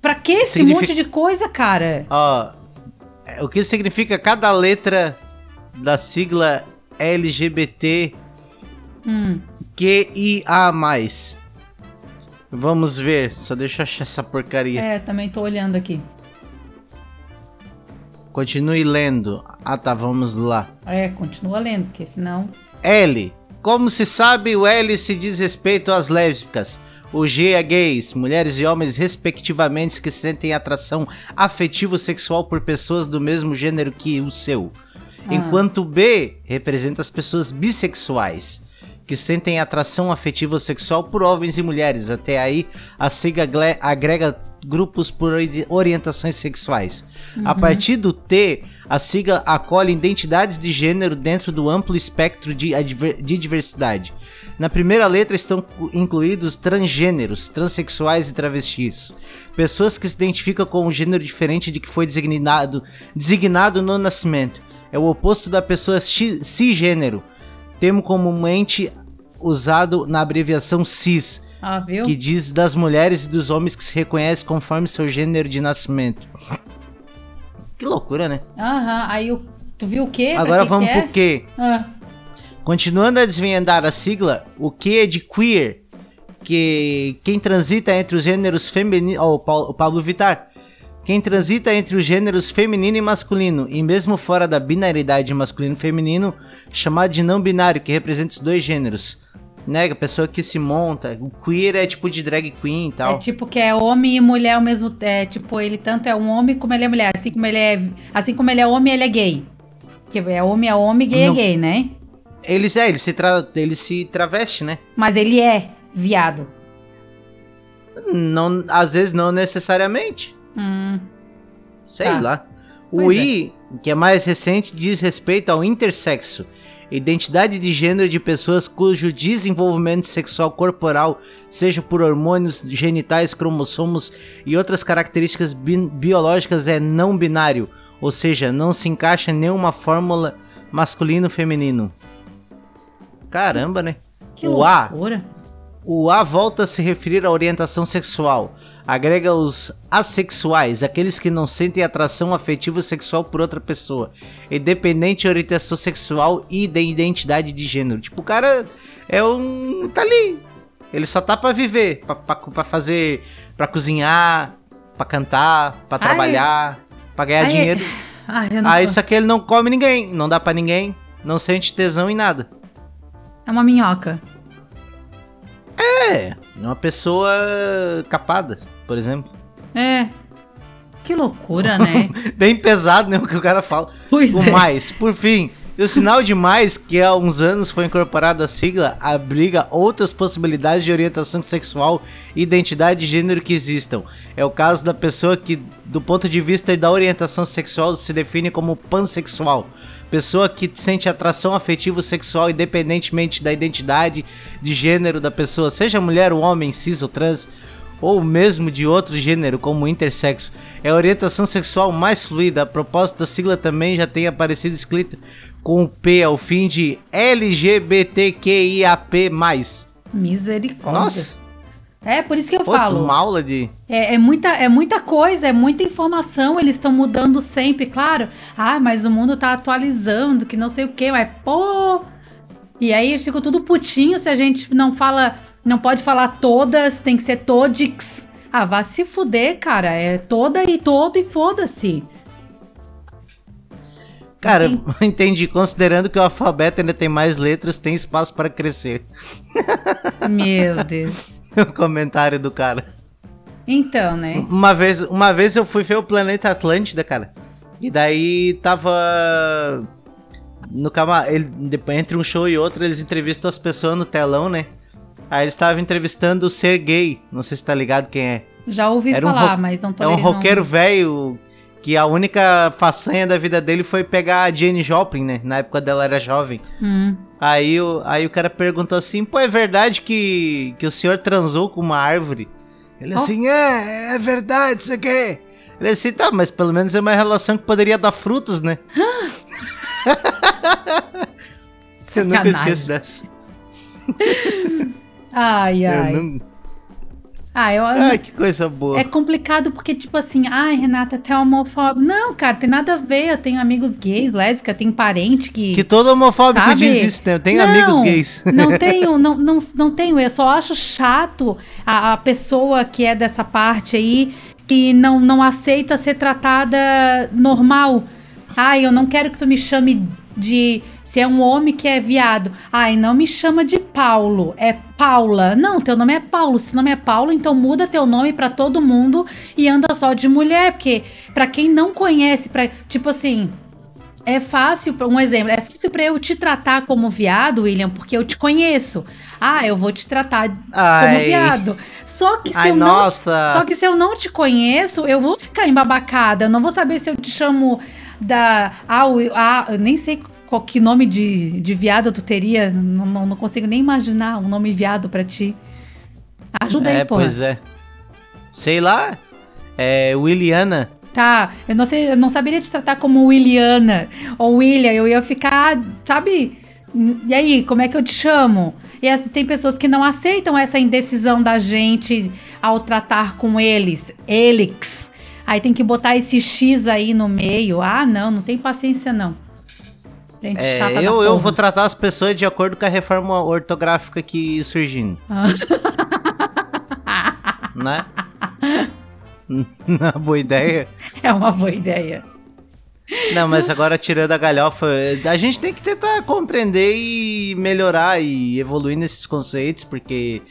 Speaker 3: Pra que esse
Speaker 2: Significa-
Speaker 3: monte de coisa, cara?
Speaker 2: Ó, é, o que significa cada letra da sigla LGBT
Speaker 3: Hum,
Speaker 2: QIA+. Vamos ver, só deixa eu achar essa porcaria.
Speaker 3: é, também tô olhando aqui.
Speaker 2: Continue lendo. Ah tá, vamos lá.
Speaker 3: É, continua lendo, porque senão...
Speaker 2: L. Como se sabe, o L se diz respeito às lésbicas. O G é gays, mulheres e homens respectivamente que sentem atração afetivo-sexual por pessoas do mesmo gênero que o seu.
Speaker 3: Ah.
Speaker 2: Enquanto o B representa as pessoas bissexuais, que sentem atração afetivo-sexual por homens e mulheres. Até aí, a sigla agrega grupos por ori- orientações sexuais. A partir do T, a sigla acolhe identidades de gênero dentro do amplo espectro de, de diversidade. Na primeira letra estão incluídos transgêneros, transexuais e travestis. Pessoas que se identificam com um gênero diferente de que foi designado, designado no nascimento. É o oposto da pessoa cisgênero, termo comumente usado na abreviação cis,
Speaker 3: Ah, viu?
Speaker 2: que diz das mulheres e dos homens que se reconhecem conforme seu gênero de nascimento. Que loucura, né?
Speaker 3: Aham, aí o... Tu viu o quê?
Speaker 2: Agora vamos
Speaker 3: é?
Speaker 2: pro quê?
Speaker 3: Ah,
Speaker 2: Continuando a desvendar a sigla, o que é de queer? Que quem transita entre os gêneros feminino, oh, o Pablo Vittar. Quem transita entre os gêneros feminino e masculino, e mesmo fora da binaridade masculino e feminino, chamado de não binário, que representa os dois gêneros. Né? A pessoa que se monta. O queer é tipo de drag queen e tal.
Speaker 3: É tipo que é homem e mulher ao mesmo é tipo ele tanto é um homem como ele é mulher, assim como ele é assim como ele é homem, ele é gay. Que é homem é homem, gay
Speaker 2: Não.
Speaker 3: é gay, né?
Speaker 2: Eles, é, ele se, tra ele se traveste, né?
Speaker 3: Mas ele é viado.
Speaker 2: Não, às vezes não necessariamente.
Speaker 3: Hum,
Speaker 2: Sei
Speaker 3: Tá.
Speaker 2: lá. O
Speaker 3: Pois é.
Speaker 2: I, que é mais recente, diz respeito ao intersexo. Identidade de gênero de pessoas cujo desenvolvimento sexual corporal, seja por hormônios genitais, cromossomos e outras características bi- biológicas, é não binário, ou seja, não se encaixa em nenhuma fórmula masculino ou feminino. Caramba, né?
Speaker 3: que
Speaker 2: o A o A volta a se referir à orientação sexual. Agrega os assexuais, aqueles que não sentem atração afetiva sexual por outra pessoa, independente de orientação sexual e de identidade de gênero. Tipo, o cara é um. tá ali. Ele só tá pra viver, pra, pra, pra fazer. pra cozinhar, pra cantar, pra
Speaker 3: Ai.
Speaker 2: trabalhar, pra ganhar
Speaker 3: Ai,
Speaker 2: dinheiro.
Speaker 3: Ai,
Speaker 2: Ah, isso aqui ele não come ninguém, não dá pra ninguém, não sente tesão em nada.
Speaker 3: É uma minhoca.
Speaker 2: É, uma pessoa capada, por exemplo.
Speaker 3: É. Que loucura, né?
Speaker 2: Bem pesado, né? O que o cara fala.
Speaker 3: Pois
Speaker 2: O
Speaker 3: é.
Speaker 2: mais, por fim. E o sinal de mais, que há uns anos foi incorporado à sigla, abriga outras possibilidades de orientação sexual e identidade de gênero que existam. É o caso da pessoa que, do ponto de vista da orientação sexual, se define como pansexual. Pessoa que sente atração afetivo sexual independentemente da identidade de gênero da pessoa, seja mulher ou homem, cis ou trans, ou mesmo de outro gênero, como intersexo. É a orientação sexual mais fluida. A propósito da sigla também já tem aparecido escrita com o P ao fim de LGBTQIAP+.
Speaker 3: Misericórdia.
Speaker 2: Nossa,
Speaker 3: É, por isso que eu
Speaker 2: pô,
Speaker 3: falo.
Speaker 2: uma aula de...
Speaker 3: É, é muita, é muita coisa, é muita informação, eles estão mudando sempre, claro. Ah, mas o mundo tá atualizando, que não sei o quê, mas pô. E aí eles ficam tudo putinho se a gente não fala, não pode falar todas, tem que ser todix. Ah, vá se fuder, cara. É toda e todo e foda-se.
Speaker 2: Cara,
Speaker 3: Tem-
Speaker 2: entendi. Considerando que o alfabeto ainda tem mais letras, tem espaço para crescer.
Speaker 3: Meu Deus.
Speaker 2: O comentário do cara.
Speaker 3: Então, né?
Speaker 2: Uma vez, uma vez eu fui ver o Planeta Atlântida, cara. E daí tava. No cama... ele, depois, entre um show e outro, eles entrevistam as pessoas no telão, né? Aí eles estavam entrevistando o Sergei. Não sei se tá ligado quem é.
Speaker 3: Já ouvi
Speaker 2: Era um
Speaker 3: falar,
Speaker 2: ro-
Speaker 3: mas não tô
Speaker 2: É um roqueiro velho que a única façanha da vida dele foi pegar a Jane Joplin, né? Na época dela era jovem.
Speaker 3: Hum.
Speaker 2: Aí o, aí o cara perguntou assim: pô, é verdade que, que o senhor transou com uma árvore? Ele
Speaker 3: Oh.
Speaker 2: assim: é, é verdade, isso aqui. Ele assim: tá, mas pelo menos é uma relação que poderia dar frutos, né? Eu nunca esqueço dessa.
Speaker 3: Ai,
Speaker 2: Eu
Speaker 3: ai.
Speaker 2: não-
Speaker 3: Ah, eu,
Speaker 2: Ai, que coisa boa.
Speaker 3: É complicado porque, tipo assim, ai, Renata, até homofóbico. Não, cara, tem nada a ver. Eu tenho amigos gays, lésbicas, tenho parente que.
Speaker 2: Que todo homofóbico
Speaker 3: Sabe?
Speaker 2: diz isso, né? Eu tenho
Speaker 3: Não,
Speaker 2: amigos gays.
Speaker 3: Não tenho, não, não, não tenho. Eu só acho chato a, a pessoa que é dessa parte aí que não, não aceita ser tratada normal. Ai, eu não quero que tu me chame de. Se é um homem que é viado. Ai, não me chama de Paulo, é Paula. Não, teu nome é Paulo. Se o nome é Paulo, então muda teu nome pra todo mundo e anda só de mulher. Porque, pra quem não conhece, pra, tipo assim, é fácil, um exemplo, é fácil pra eu te tratar como viado, William, porque eu te conheço. Ah, eu vou te tratar como
Speaker 2: Ai.
Speaker 3: viado. Só que se
Speaker 2: Ai,
Speaker 3: eu não
Speaker 2: nossa.
Speaker 3: só que se eu não te conheço, eu vou ficar embabacada. Eu não vou saber se eu te chamo da. Ah, o- ah, eu nem sei qual que nome de, de viado tu teria. Não, não, não consigo nem imaginar um nome viado pra ti. Ajuda
Speaker 2: é,
Speaker 3: aí, porra.
Speaker 2: pois é. Sei lá. É Williana.
Speaker 3: Tá, eu não sei, eu não saberia te tratar como Williana ou William, eu ia ficar, sabe? E aí, como é que eu te chamo? E tem pessoas que não aceitam essa indecisão da gente ao tratar com eles, elix. Aí tem que botar esse X aí no meio. Ah, não, não tem paciência não. Gente
Speaker 2: É,
Speaker 3: chata
Speaker 2: eu, eu vou tratar as pessoas de acordo com a reforma ortográfica que surgindo,
Speaker 3: Ah,
Speaker 2: né? Uma boa ideia.
Speaker 3: é uma boa ideia.
Speaker 2: Não, mas agora tirando a galhofa, a gente tem que tentar compreender e melhorar e evoluir nesses conceitos, porque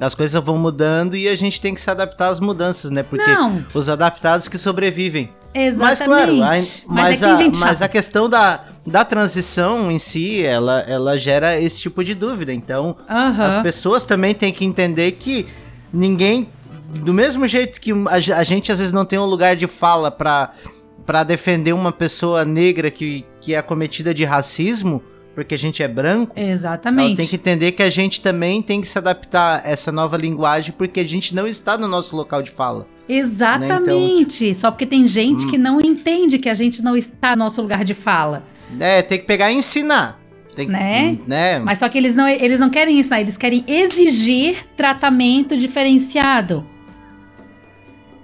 Speaker 2: as coisas vão mudando e a gente tem que se adaptar às mudanças, né? Porque
Speaker 3: Não.
Speaker 2: os adaptados que sobrevivem.
Speaker 3: Exatamente.
Speaker 2: Mas claro, a,
Speaker 3: Mas,
Speaker 2: mas,
Speaker 3: é
Speaker 2: a, mas a questão da, da transição em si, ela, ela gera esse tipo de dúvida. Então,
Speaker 3: Aham.
Speaker 2: as pessoas também têm que entender que ninguém, do mesmo jeito que a, ge- a gente às vezes não tem um lugar de fala pra defender uma pessoa negra que, que é acometida de racismo, porque a gente é branco,
Speaker 3: Exatamente.
Speaker 2: ela tem que entender que a gente também tem que se adaptar a essa nova linguagem, porque a gente não está no nosso local de fala.
Speaker 3: Exatamente. Só porque tem gente que não entende que a gente não está no nosso lugar de fala.
Speaker 2: É, tem que pegar e ensinar. Tem, que-
Speaker 3: Né?
Speaker 2: né?
Speaker 3: Mas só que eles não, eles não querem ensinar, eles querem exigir tratamento diferenciado.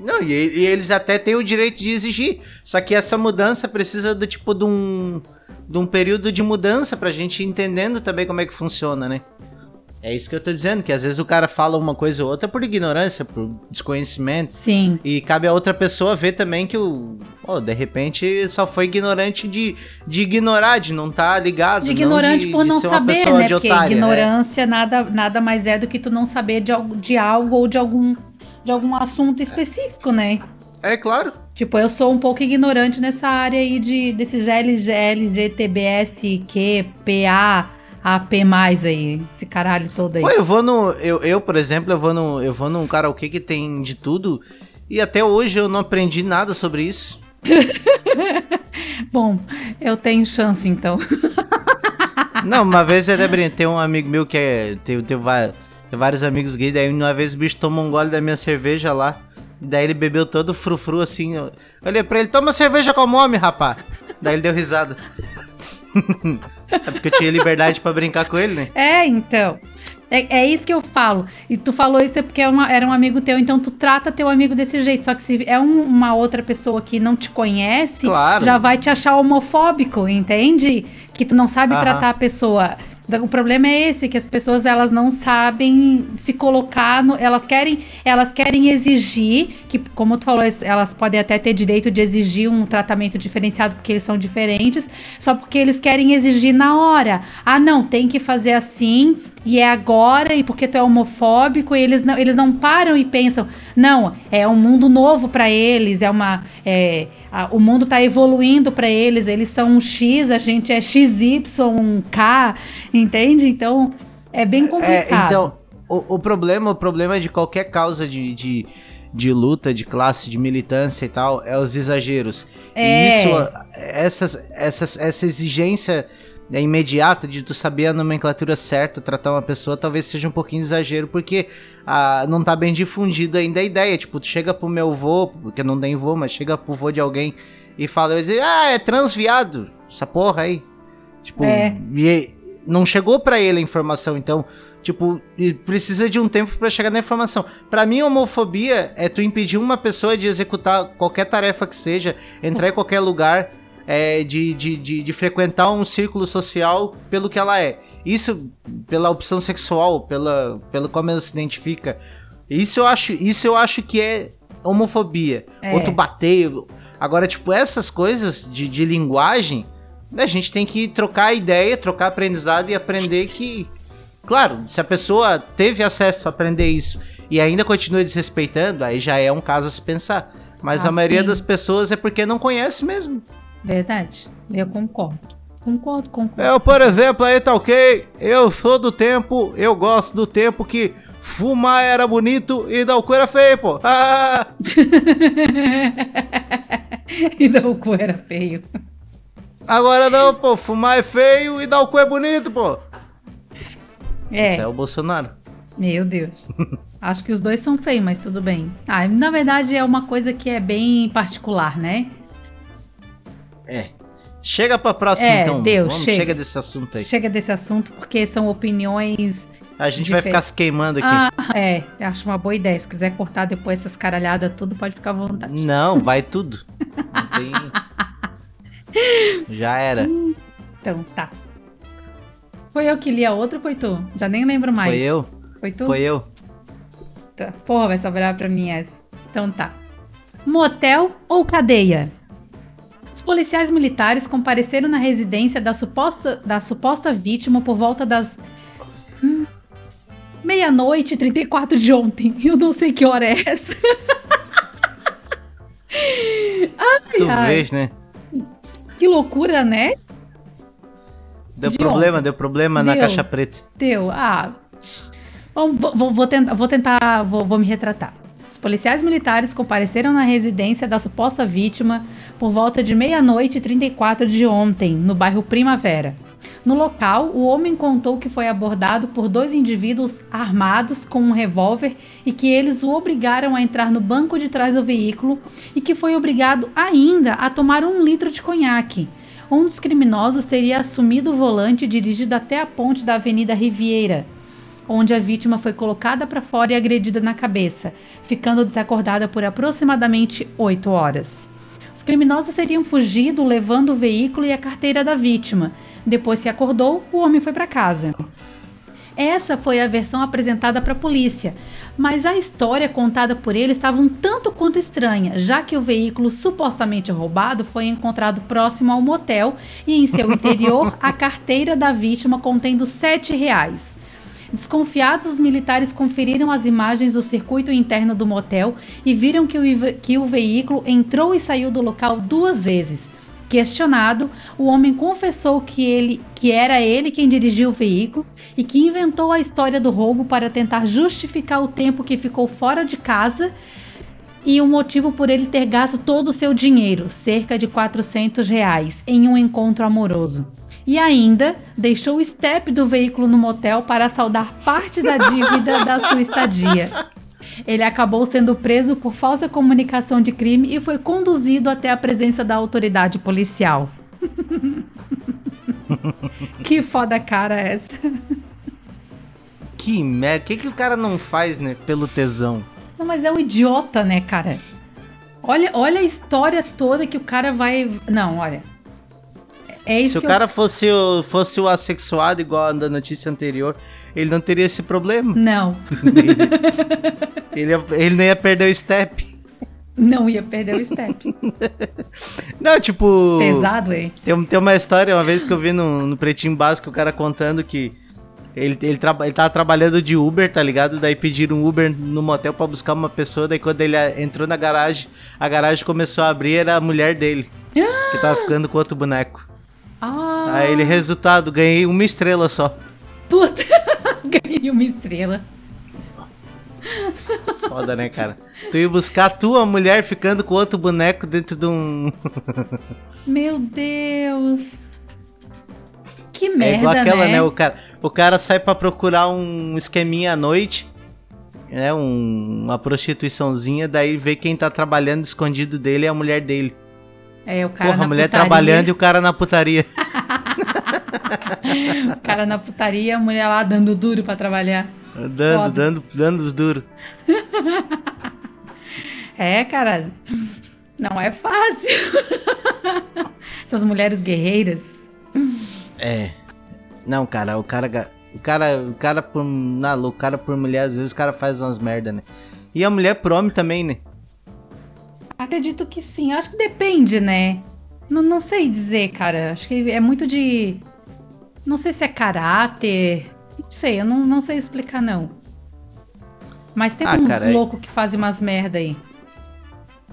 Speaker 2: Não, e, e eles até têm o direito de exigir. Só que essa mudança precisa do tipo de um, de um período de mudança pra gente entendendo também como é que funciona, né? É isso que eu tô dizendo, que às vezes o cara fala uma coisa ou outra por ignorância, por desconhecimento.
Speaker 3: Sim.
Speaker 2: E cabe a outra pessoa ver também que o. Oh, de repente só foi ignorante de, de ignorar, de não estar ligado.
Speaker 3: De ignorante
Speaker 2: de-
Speaker 3: por
Speaker 2: de
Speaker 3: não saber, né? Porque
Speaker 2: otária, é.
Speaker 3: ignorância nada, nada mais é do que tu não saber de, algo- de algo ou de algum, de algum assunto específico, né?
Speaker 2: É, claro.
Speaker 3: Tipo, eu sou um pouco ignorante nessa área aí de, desses GLG, LGTBS, Q, PA, AP+, aí, esse caralho todo aí.
Speaker 2: Pô, eu vou no. Eu, eu, por exemplo, eu vou no. Eu vou num karaokê que tem de tudo. E até hoje eu não aprendi nada sobre isso.
Speaker 3: Bom, eu tenho chance então.
Speaker 2: Não, uma vez eu até brinquei, tem um amigo meu que é. Tem, tem vários amigos gays, daí uma vez o bicho tomou um gole da minha cerveja lá. Daí ele bebeu todo frufru assim. Eu olhei pra ele, toma cerveja como homem, rapá. Daí ele deu risada. é porque eu tinha liberdade pra brincar com ele, né?
Speaker 3: É, então. É, é isso que eu falo. E tu falou isso é porque é uma- era um amigo teu, então tu trata teu amigo desse jeito. Só que se é um- uma outra pessoa que não te conhece,
Speaker 2: Claro.
Speaker 3: já vai te achar homofóbico, entende? Que tu não sabe
Speaker 2: Aham.
Speaker 3: tratar a pessoa. O problema é esse, que as pessoas elas não sabem se colocar, no, elas querem, elas querem exigir que, como tu falou, elas podem até ter direito de exigir um tratamento diferenciado porque eles são diferentes, só porque eles querem exigir na hora. Ah, não, tem que fazer assim e é agora e porque tu é homofóbico, e eles não, eles não param e pensam, não, é um mundo novo para eles, é uma é, a, o mundo está evoluindo para eles, eles são um X, a gente é XY, um K, entende? Então, é bem complicado.
Speaker 2: É, então, o, o, problema, o problema de qualquer causa de, de, de, luta, de classe, de militância e tal, é os exageros. É. E isso, essas, essas, essa exigência é imediata de tu saber a nomenclatura certa, tratar uma pessoa, talvez seja um pouquinho exagero, porque ah, não tá bem difundido ainda a ideia. Tipo, tu chega pro meu vô, porque não tem vô, mas chega pro vô de alguém e fala, ah, é transviado, essa porra aí. Tipo, é. e não chegou para ele a informação, então, tipo, precisa de um tempo para chegar na informação. Para mim, homofobia é tu impedir uma pessoa de executar qualquer tarefa que seja, entrar em qualquer lugar é, de, de, de, de, frequentar um círculo social pelo que ela é. Isso pela opção sexual, pela, pelo como ela se identifica. Isso eu acho, isso eu acho que é homofobia. É. Ou tu bater. Agora, tipo, essas coisas de, de linguagem, a gente tem que trocar ideia, trocar aprendizado e aprender que. Claro, se a pessoa teve acesso a aprender isso e ainda continua desrespeitando, aí já é um caso a se pensar. Mas ah, a maioria sim. das pessoas é porque não conhece mesmo.
Speaker 3: Verdade. Eu concordo. Concordo, concordo.
Speaker 2: Eu, por exemplo, aí tá ok. Eu sou do tempo, eu gosto do tempo que fumar era bonito e dar o cu era feio, pô. Ah!
Speaker 3: e dar o cu era feio.
Speaker 2: Agora não, pô. Fumar é feio e dar o cu é bonito, pô.
Speaker 3: É.
Speaker 2: Isso é o Bolsonaro.
Speaker 3: Meu Deus. Acho que os dois são feios, mas tudo bem. Ah, na verdade é uma coisa que é bem particular, né?
Speaker 2: É. Chega pra próxima, é, então.
Speaker 3: Deus, Vamos,
Speaker 2: chega. chega desse assunto aí.
Speaker 3: Chega desse assunto, porque são opiniões.
Speaker 2: A gente vai ficar se queimando aqui.
Speaker 3: Ah, é, acho uma boa ideia. Se quiser cortar depois essas caralhadas tudo, pode ficar à vontade.
Speaker 2: Não, vai tudo. Tem... Já era.
Speaker 3: Então, tá. Foi eu que li a outra ou foi tu? Já nem lembro mais.
Speaker 2: Foi eu.
Speaker 3: Foi tu?
Speaker 2: Foi eu.
Speaker 3: Tá. Porra, vai sobrar pra mim essa. Então tá. Motel ou cadeia? Os policiais militares compareceram na residência da suposta, da suposta vítima por volta das. Hum, meia-noite, 34 de ontem. Eu não sei que hora é essa.
Speaker 2: ai, tu ai. vês, né?
Speaker 3: Que loucura, né?
Speaker 2: Deu de problema, ontem. deu problema deu, na caixa preta.
Speaker 3: Deu. Ah. Vou, vou, vou tentar, vou, tentar vou, vou me retratar. Os policiais militares compareceram na residência da suposta vítima por volta de meia-noite e 34 de ontem, no bairro Primavera. No local, o homem contou que foi abordado por dois indivíduos armados com um revólver e que eles o obrigaram a entrar no banco de trás do veículo e que foi obrigado ainda a tomar um litro de conhaque. Um dos criminosos teria assumido o volante e dirigido até a ponte da Avenida Riviera onde a vítima foi colocada para fora e agredida na cabeça, ficando desacordada por aproximadamente 8 horas. Os criminosos teriam fugido levando o veículo e a carteira da vítima. Depois que acordou, o homem foi para casa. Essa foi a versão apresentada para a polícia, mas a história contada por ele estava um tanto quanto estranha, já que o veículo supostamente roubado foi encontrado próximo ao motel e em seu interior a carteira da vítima contendo R$ reais. Desconfiados, os militares conferiram as imagens do circuito interno do motel e viram que o, que o veículo entrou e saiu do local duas vezes. Questionado, o homem confessou que ele que era ele quem dirigiu o veículo e que inventou a história do roubo para tentar justificar o tempo que ficou fora de casa e o motivo por ele ter gasto todo o seu dinheiro, cerca de 400 reais, em um encontro amoroso e ainda deixou o step do veículo no motel para saldar parte da dívida da sua estadia. Ele acabou sendo preso por falsa comunicação de crime e foi conduzido até a presença da autoridade policial. que foda cara é essa.
Speaker 2: Que merda, o que, que o cara não faz, né, pelo tesão?
Speaker 3: Não, mas é um idiota, né, cara? Olha, olha a história toda que o cara vai. Não, olha. É isso
Speaker 2: Se o cara fosse, o, fosse o assexuado, igual da notícia anterior, ele não teria esse problema.
Speaker 3: eu... Não,
Speaker 2: Ele, ele não ia perder o step.
Speaker 3: não ia perder o step.
Speaker 2: Não, tipo.
Speaker 3: Pesado, hein?
Speaker 2: Tem, tem uma história, uma vez que eu vi no, no Pretinho Básico, o cara contando que ele, ele, traba- ele tava trabalhando de Uber, tá ligado? Daí pediram um Uber no motel pra buscar uma pessoa, daí quando ele entrou na garagem, a garagem começou a abrir, era a mulher dele, que tava ficando com outro boneco.
Speaker 3: Ah,
Speaker 2: Aí ele, resultado, ganhei uma estrela só.
Speaker 3: puta. Ganhei uma estrela.
Speaker 2: Foda, né, cara? Tu ia buscar a tua mulher ficando com outro boneco dentro de um.
Speaker 3: Meu Deus. Que
Speaker 2: é
Speaker 3: merda,
Speaker 2: igual aquela, né?
Speaker 3: né?
Speaker 2: O, cara, o cara sai pra procurar um esqueminha à noite, né? Um- uma prostituiçãozinha, daí vê quem tá trabalhando escondido dele é a mulher dele.
Speaker 3: É, o cara
Speaker 2: Porra,
Speaker 3: na
Speaker 2: a mulher
Speaker 3: putaria,
Speaker 2: trabalhando e o cara na putaria.
Speaker 3: O cara na putaria, a mulher lá dando duro pra trabalhar.
Speaker 2: Dando,
Speaker 3: Foda.
Speaker 2: dando, dando os duros.
Speaker 3: É, cara. Não é fácil. Essas mulheres guerreiras.
Speaker 2: É. Não, cara, o cara. O cara, o cara por. Na, o cara por mulher, às vezes o cara faz umas merda, né? E a mulher por homem também, né?
Speaker 3: Acredito que sim. Acho que depende, né? Não, não sei dizer, cara. Acho que é muito de. Não sei se é caráter. Não sei, eu não, não sei explicar, não. Mas tem
Speaker 2: Ah,
Speaker 3: uns
Speaker 2: cara, é-
Speaker 3: loucos que fazem umas merda aí.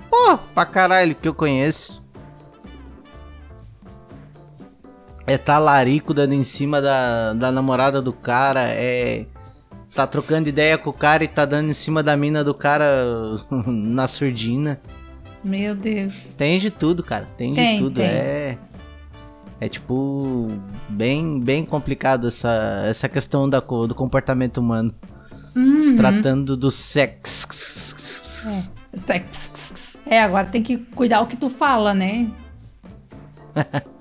Speaker 2: Pô, pra caralho, que eu conheço. É talarico dando em cima da, da namorada do cara, é. Tá trocando ideia com o cara e tá dando em cima da mina do cara na surdina.
Speaker 3: Meu Deus.
Speaker 2: Tem de tudo, cara. Tem,
Speaker 3: Tem,
Speaker 2: de tudo.
Speaker 3: tem.
Speaker 2: É. É tipo. Bem, bem complicado essa, essa questão da, do comportamento humano.
Speaker 3: Uhum.
Speaker 2: Se tratando do sexo.
Speaker 3: Sex. É, agora tem que cuidar o que tu fala, né?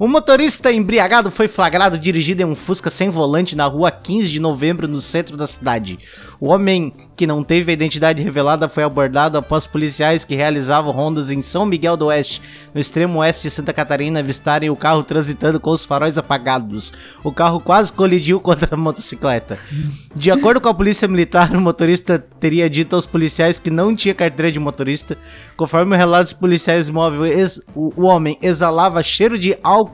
Speaker 2: Um motorista embriagado foi flagrado dirigindo em um Fusca sem volante na rua 15 de novembro, no centro da cidade. O homem, que não teve a identidade revelada, foi abordado após policiais que realizavam rondas em São Miguel do Oeste, no extremo oeste de Santa Catarina, avistarem o carro transitando com os faróis apagados. O carro quase colidiu contra a motocicleta. De acordo com a polícia militar, o motorista teria dito aos policiais que não tinha carteira de motorista. Conforme o relato dos policiais móveis, o homem exalava cheiro de álcool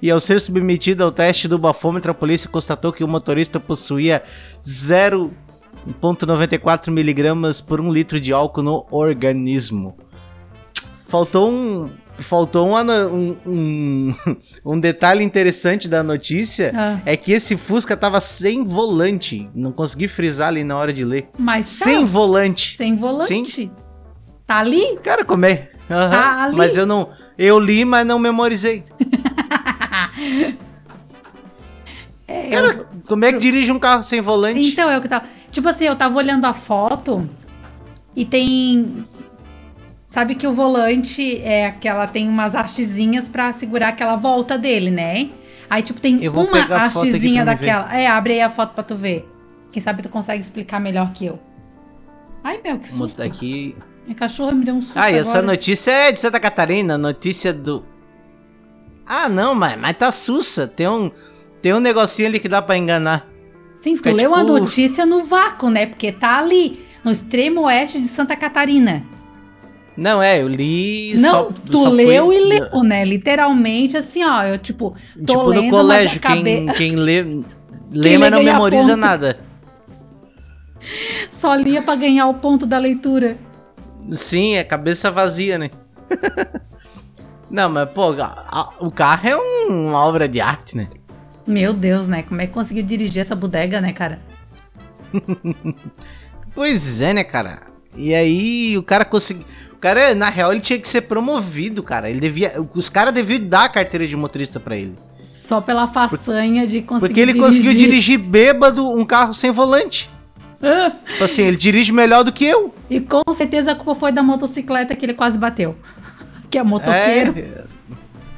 Speaker 2: e ao ser submetido ao teste do bafômetro, a polícia constatou que o motorista possuía 0,94 miligramas por um litro de álcool no organismo. Faltou um... Faltou um, um, um, um detalhe interessante da notícia,
Speaker 3: Ah.
Speaker 2: é que esse Fusca tava sem volante. Não consegui frisar ali na hora de ler.
Speaker 3: Mas
Speaker 2: Sem
Speaker 3: tá,
Speaker 2: volante.
Speaker 3: sem volante. Tá ali?
Speaker 2: Cara, como é? Aham,
Speaker 3: Tá ali.
Speaker 2: Mas eu não. Eu li, mas não memorizei.
Speaker 3: É,
Speaker 2: Cara, como é que dirige um carro sem volante?
Speaker 3: Então, é o que tava. Tipo assim, eu tava olhando a foto e tem. Sabe que o volante é aquela. Tem umas hastezinhas pra segurar aquela volta dele, né? Aí, tipo, tem
Speaker 2: Eu
Speaker 3: uma hastezinha daquela. É, abre aí a foto pra tu ver. Quem sabe tu consegue explicar melhor que eu. Ai, meu, que susto.
Speaker 2: Aqui.
Speaker 3: Minha cachorra me deu um susto.
Speaker 2: Ah, e essa notícia é de Santa Catarina, notícia do. Ah, não, mas, mas tá sussa. Tem um, tem um negocinho ali que dá pra enganar.
Speaker 3: Sim, tu
Speaker 2: fica
Speaker 3: leu a
Speaker 2: tipo-
Speaker 3: notícia no vácuo, né? Porque tá ali, no extremo oeste de Santa Catarina.
Speaker 2: Não, é, eu li.
Speaker 3: Não,
Speaker 2: só,
Speaker 3: tu
Speaker 2: só fui-
Speaker 3: leu e leu, né? Literalmente, assim, ó, eu tipo, tô
Speaker 2: Tipo
Speaker 3: lendo,
Speaker 2: no colégio,
Speaker 3: acabei...
Speaker 2: quem, quem lê. Lê, mas não memoriza nada.
Speaker 3: só lia pra ganhar o ponto da leitura.
Speaker 2: Sim, é cabeça vazia, né? não, mas, pô, a- o carro é um- uma obra de arte, né?
Speaker 3: Meu Deus, né? Como é que conseguiu dirigir essa bodega, né, cara?
Speaker 2: Pois é, né, cara? E aí o cara conseguiu. O cara, na real, ele tinha que ser promovido, cara. Ele devia. Os caras deviam dar a carteira de motorista pra ele.
Speaker 3: Só pela façanha de conseguir
Speaker 2: Porque ele conseguiu dirigir bêbado um carro sem volante. Tipo assim, ele dirige melhor do que eu.
Speaker 3: e com certeza a culpa foi da motocicleta que ele quase bateu. Que é motoqueiro.
Speaker 2: É.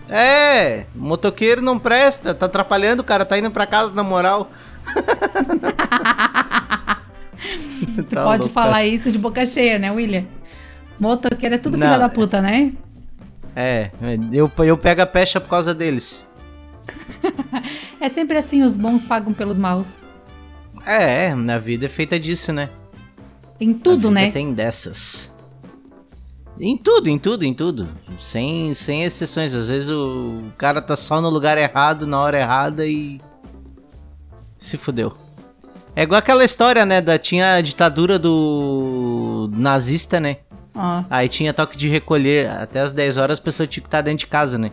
Speaker 2: É, motoqueiro não presta, tá atrapalhando, o cara tá indo pra casa na moral. Tá
Speaker 3: pode
Speaker 2: louco,
Speaker 3: falar isso de boca cheia, né, William? Motoqueiro é tudo
Speaker 2: Não,
Speaker 3: filha da
Speaker 2: é-
Speaker 3: puta, né?
Speaker 2: É, eu, eu pego a pecha por causa deles.
Speaker 3: É sempre assim, os bons pagam pelos maus.
Speaker 2: É, na vida é feita disso, né?
Speaker 3: Em tudo, né?
Speaker 2: Tem dessas. Em tudo, em tudo, em tudo. Sem, sem exceções. Às vezes o cara tá só no lugar errado, na hora errada e. Se fudeu. É igual aquela história, né? Da, tinha a ditadura do nazista, né?
Speaker 3: Ó,
Speaker 2: Aí tinha toque de recolher. Até as 10 horas a pessoa tinha que estar dentro de casa, né?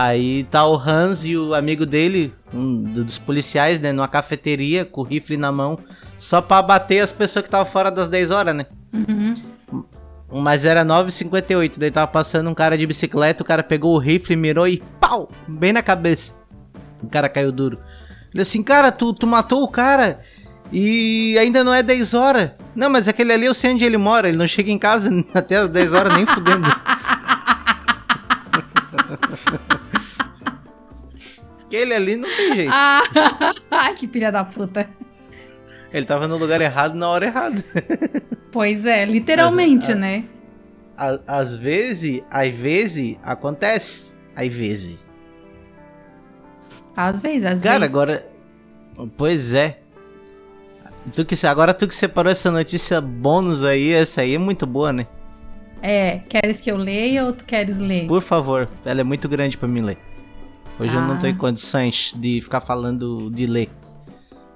Speaker 2: Aí tá o Hans e o amigo dele, um do- dos policiais, né? Numa cafeteria, com o rifle na mão, só pra bater as pessoas que estavam fora das 10 horas, né?
Speaker 3: Uhum.
Speaker 2: Mas era 9h58, daí tava passando um cara de bicicleta, o cara pegou o rifle, mirou e pau! Bem na cabeça. O cara caiu duro. Ele assim, cara, tu, tu matou o cara e ainda não é 10 horas. Não, mas aquele ali eu sei onde ele mora, ele não chega em casa até as 10 horas nem fudendo. Aquele ali não tem jeito.
Speaker 3: Ah, que filha da puta.
Speaker 2: Ele tava no lugar errado na hora errada.
Speaker 3: Pois é, literalmente, né?
Speaker 2: Á- Às vezes, às vezes, acontece. Às vezes.
Speaker 3: Às vezes, às
Speaker 2: Cara,
Speaker 3: vezes.
Speaker 2: agora. Pois é. Tu que, agora tu que separou essa notícia bônus aí, essa aí é muito boa, né?
Speaker 3: É, queres que eu leia ou tu queres ler?
Speaker 2: Por favor, ela é muito grande pra mim ler. Hoje eu não
Speaker 3: Ah.
Speaker 2: tô em condições de ficar falando de ler.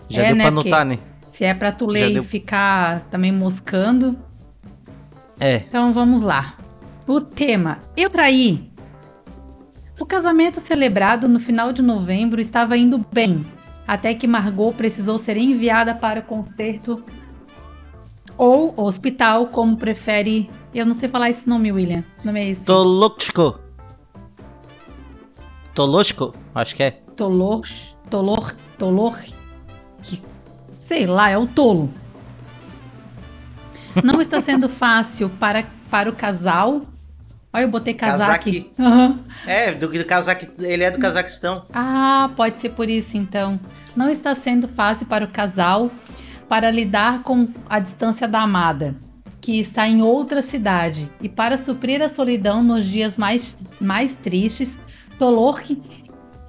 Speaker 2: Já
Speaker 3: É,
Speaker 2: deu
Speaker 3: né,
Speaker 2: pra anotar, né?
Speaker 3: Se é pra tu
Speaker 2: Já
Speaker 3: ler e
Speaker 2: deu-
Speaker 3: ficar também moscando.
Speaker 2: É.
Speaker 3: Então vamos lá. O tema: Eu traí. O casamento celebrado no final de novembro estava indo bem, até que Margot precisou ser enviada para o concerto ou hospital, como prefere. Eu não sei falar esse nome, William. O nome é esse?
Speaker 2: Tolochko. Tolochko? Acho que é.
Speaker 3: Tolor. Tolor. Tolor. Que, sei lá, é o tolo. Não está sendo fácil para, para o casal. Olha, eu botei casaque.
Speaker 2: Casaque.
Speaker 3: Aham.
Speaker 2: É, do, do Cazaque, ele é do Cazaquistão.
Speaker 3: Ah, pode ser por isso então. Não está sendo fácil para o casal para lidar com a distância da amada, que está em outra cidade, e para suprir a solidão nos dias mais, mais tristes, Tolork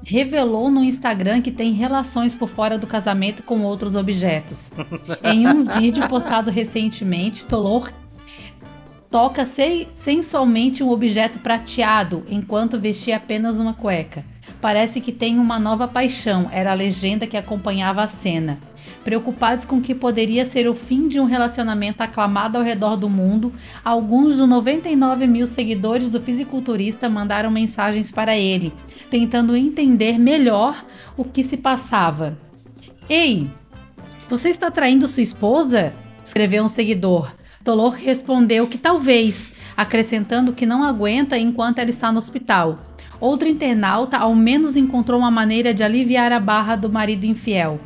Speaker 3: revelou no Instagram que tem relações por fora do casamento com outros objetos. em um vídeo postado recentemente, Tolork toca se- sensualmente um objeto prateado enquanto vestia apenas uma cueca. Parece que tem uma nova paixão, era a legenda que acompanhava a cena. Preocupados com o que poderia ser o fim de um relacionamento aclamado ao redor do mundo, alguns dos 99 mil seguidores do fisiculturista mandaram mensagens para ele, tentando entender melhor o que se passava. Ei, você está traindo sua esposa? Escreveu um seguidor. Tolor respondeu que talvez, acrescentando que não aguenta enquanto ela está no hospital. Outro internauta ao menos encontrou uma maneira de aliviar a barra do marido infiel.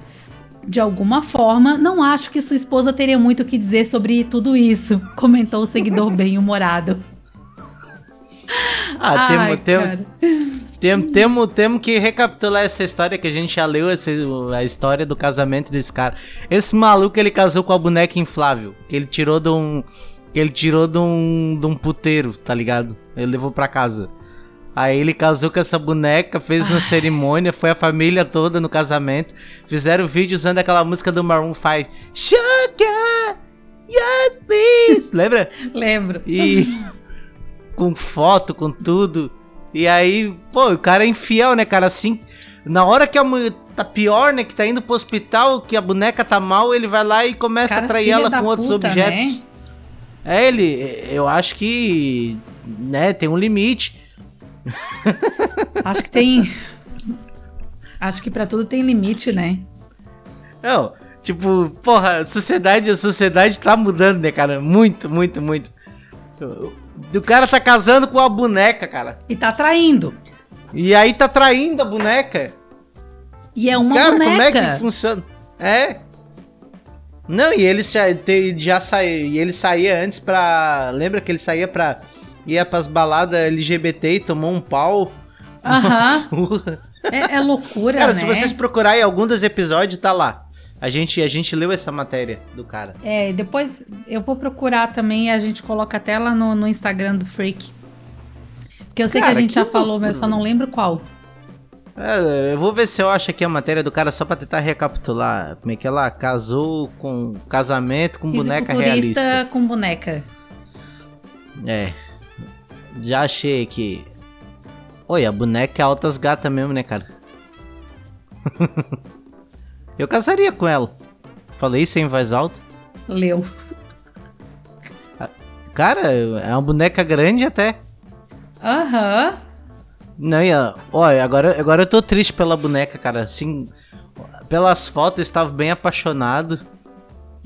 Speaker 3: De alguma forma, não acho que sua esposa teria muito o que dizer sobre tudo isso, comentou o seguidor bem-humorado.
Speaker 2: Ah,
Speaker 3: Ai, cara.
Speaker 2: Temos temo, temo que recapitular essa história que a gente já leu, essa, a história do casamento desse cara. Esse maluco ele casou com a boneca inflável, que ele tirou de um. Que ele tirou de um, de um puteiro, tá ligado? Ele levou pra casa. Aí ele casou com essa boneca, fez uma cerimônia, foi a família toda no casamento. Fizeram vídeo usando aquela música do Maroon 5. Sugar! Yes, please! Lembra?
Speaker 3: Lembro.
Speaker 2: E com foto, com tudo. E aí, pô, o cara é infiel, né, cara? Assim, na hora que a mulher tá pior, né, que tá indo pro hospital, que a boneca tá mal, ele vai lá e começa
Speaker 3: Cara,
Speaker 2: a trair ela com outros
Speaker 3: puta,
Speaker 2: objetos.
Speaker 3: né?
Speaker 2: É, ele, eu acho que, né, tem um limite.
Speaker 3: Acho que tem. Acho que pra tudo tem limite, né?
Speaker 2: Não, tipo, porra, a sociedade, a sociedade tá mudando, né, cara? Muito, muito, muito. O cara tá casando com a boneca, cara.
Speaker 3: E tá traindo.
Speaker 2: E aí tá traindo a boneca.
Speaker 3: E é uma
Speaker 2: Cara,
Speaker 3: boneca.
Speaker 2: como é que funciona? É. Não, e ele já, te- já saiu. E ele saía antes pra. Lembra que ele saía pra. Ia pras baladas LGBT e tomou um pau?
Speaker 3: Aham.
Speaker 2: surra.
Speaker 3: É, é loucura,
Speaker 2: Cara,
Speaker 3: né?
Speaker 2: se vocês procurarem algum dos episódios, tá lá. A gente, a gente leu essa matéria do cara.
Speaker 3: É, depois eu vou procurar também a gente coloca até lá no, no Instagram do Freak. Porque eu sei que
Speaker 2: Cara,
Speaker 3: a gente
Speaker 2: que
Speaker 3: já falou,
Speaker 2: loucura.
Speaker 3: mas eu só não lembro qual.
Speaker 2: É, eu vou ver se eu acho aqui a matéria do cara só pra tentar recapitular. Como é que ela casou com casamento com boneca realista.
Speaker 3: com boneca.
Speaker 2: É. Já achei aqui. Oi, a boneca é altas gata mesmo, né, cara? eu casaria com ela. Falei isso em voz alta.
Speaker 3: Leu.
Speaker 2: Cara, é uma boneca grande até.
Speaker 3: Aham.
Speaker 2: Não, ia. Olha, agora, agora eu tô triste pela boneca, cara. Assim, pelas fotos eu estava bem apaixonado.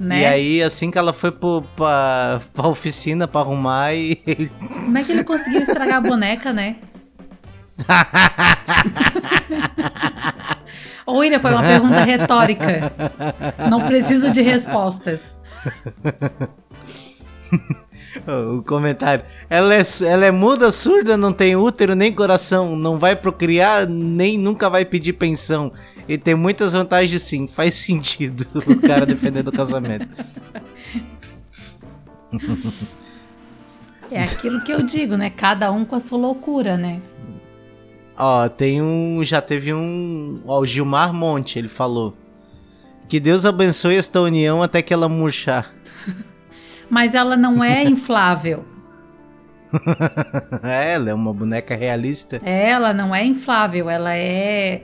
Speaker 3: Né?
Speaker 2: E aí, assim que ela foi pro, pra, pra oficina pra arrumar e ele.
Speaker 3: Como é que ele conseguiu estragar a boneca, né? Ô, William, foi uma pergunta retórica. Não preciso de respostas.
Speaker 2: O comentário. Ela é, ela é muda, surda, não tem útero nem coração, não vai procriar, nem nunca vai pedir pensão. E tem muitas vantagens sim, faz sentido o cara defendendo o casamento.
Speaker 3: É aquilo que eu digo, né? Cada um com a sua loucura, né?
Speaker 2: Ó, tem um. Já teve um. Ó, o Gilmar Monte, ele falou. Que Deus abençoe esta união até que ela murchar.
Speaker 3: Mas ela não é inflável.
Speaker 2: É, ela é uma boneca realista.
Speaker 3: Ela não é inflável, ela é.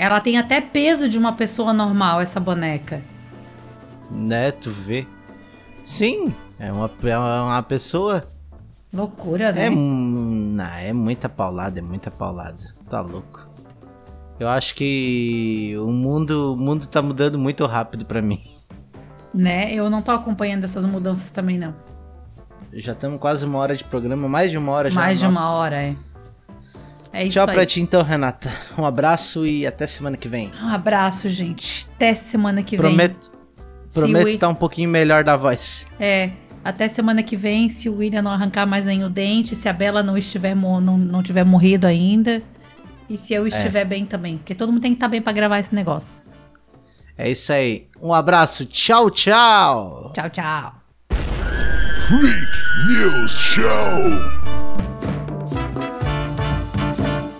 Speaker 3: Ela tem até peso de uma pessoa normal, essa boneca.
Speaker 2: Né, tu vê? Sim, é uma, é uma pessoa.
Speaker 3: Loucura, né?
Speaker 2: É, não, é muita paulada, é muita paulada. Tá louco. Eu acho que o mundo, o mundo tá mudando muito rápido pra mim.
Speaker 3: Né? Eu não tô acompanhando essas mudanças também, não.
Speaker 2: Já estamos quase uma hora de programa, mais de uma hora já.
Speaker 3: Mais de
Speaker 2: nossa.
Speaker 3: uma hora, é. É isso
Speaker 2: Tchau
Speaker 3: aí.
Speaker 2: pra ti então, Renata. Um abraço e até semana que vem.
Speaker 3: Um abraço, gente. Até semana que
Speaker 2: Prometo,
Speaker 3: Se
Speaker 2: prometo estar um pouquinho melhor da voz.
Speaker 3: vem. É. Até semana que vem, se o William não arrancar mais nenhum dente, se a Bela não estiver não, não tiver morrido ainda. E se
Speaker 2: É.
Speaker 3: eu estiver bem também. Porque todo mundo tem que estar bem pra gravar esse negócio.
Speaker 2: É isso aí. Um abraço. Tchau, tchau.
Speaker 3: Tchau, tchau.
Speaker 1: Freak News Show.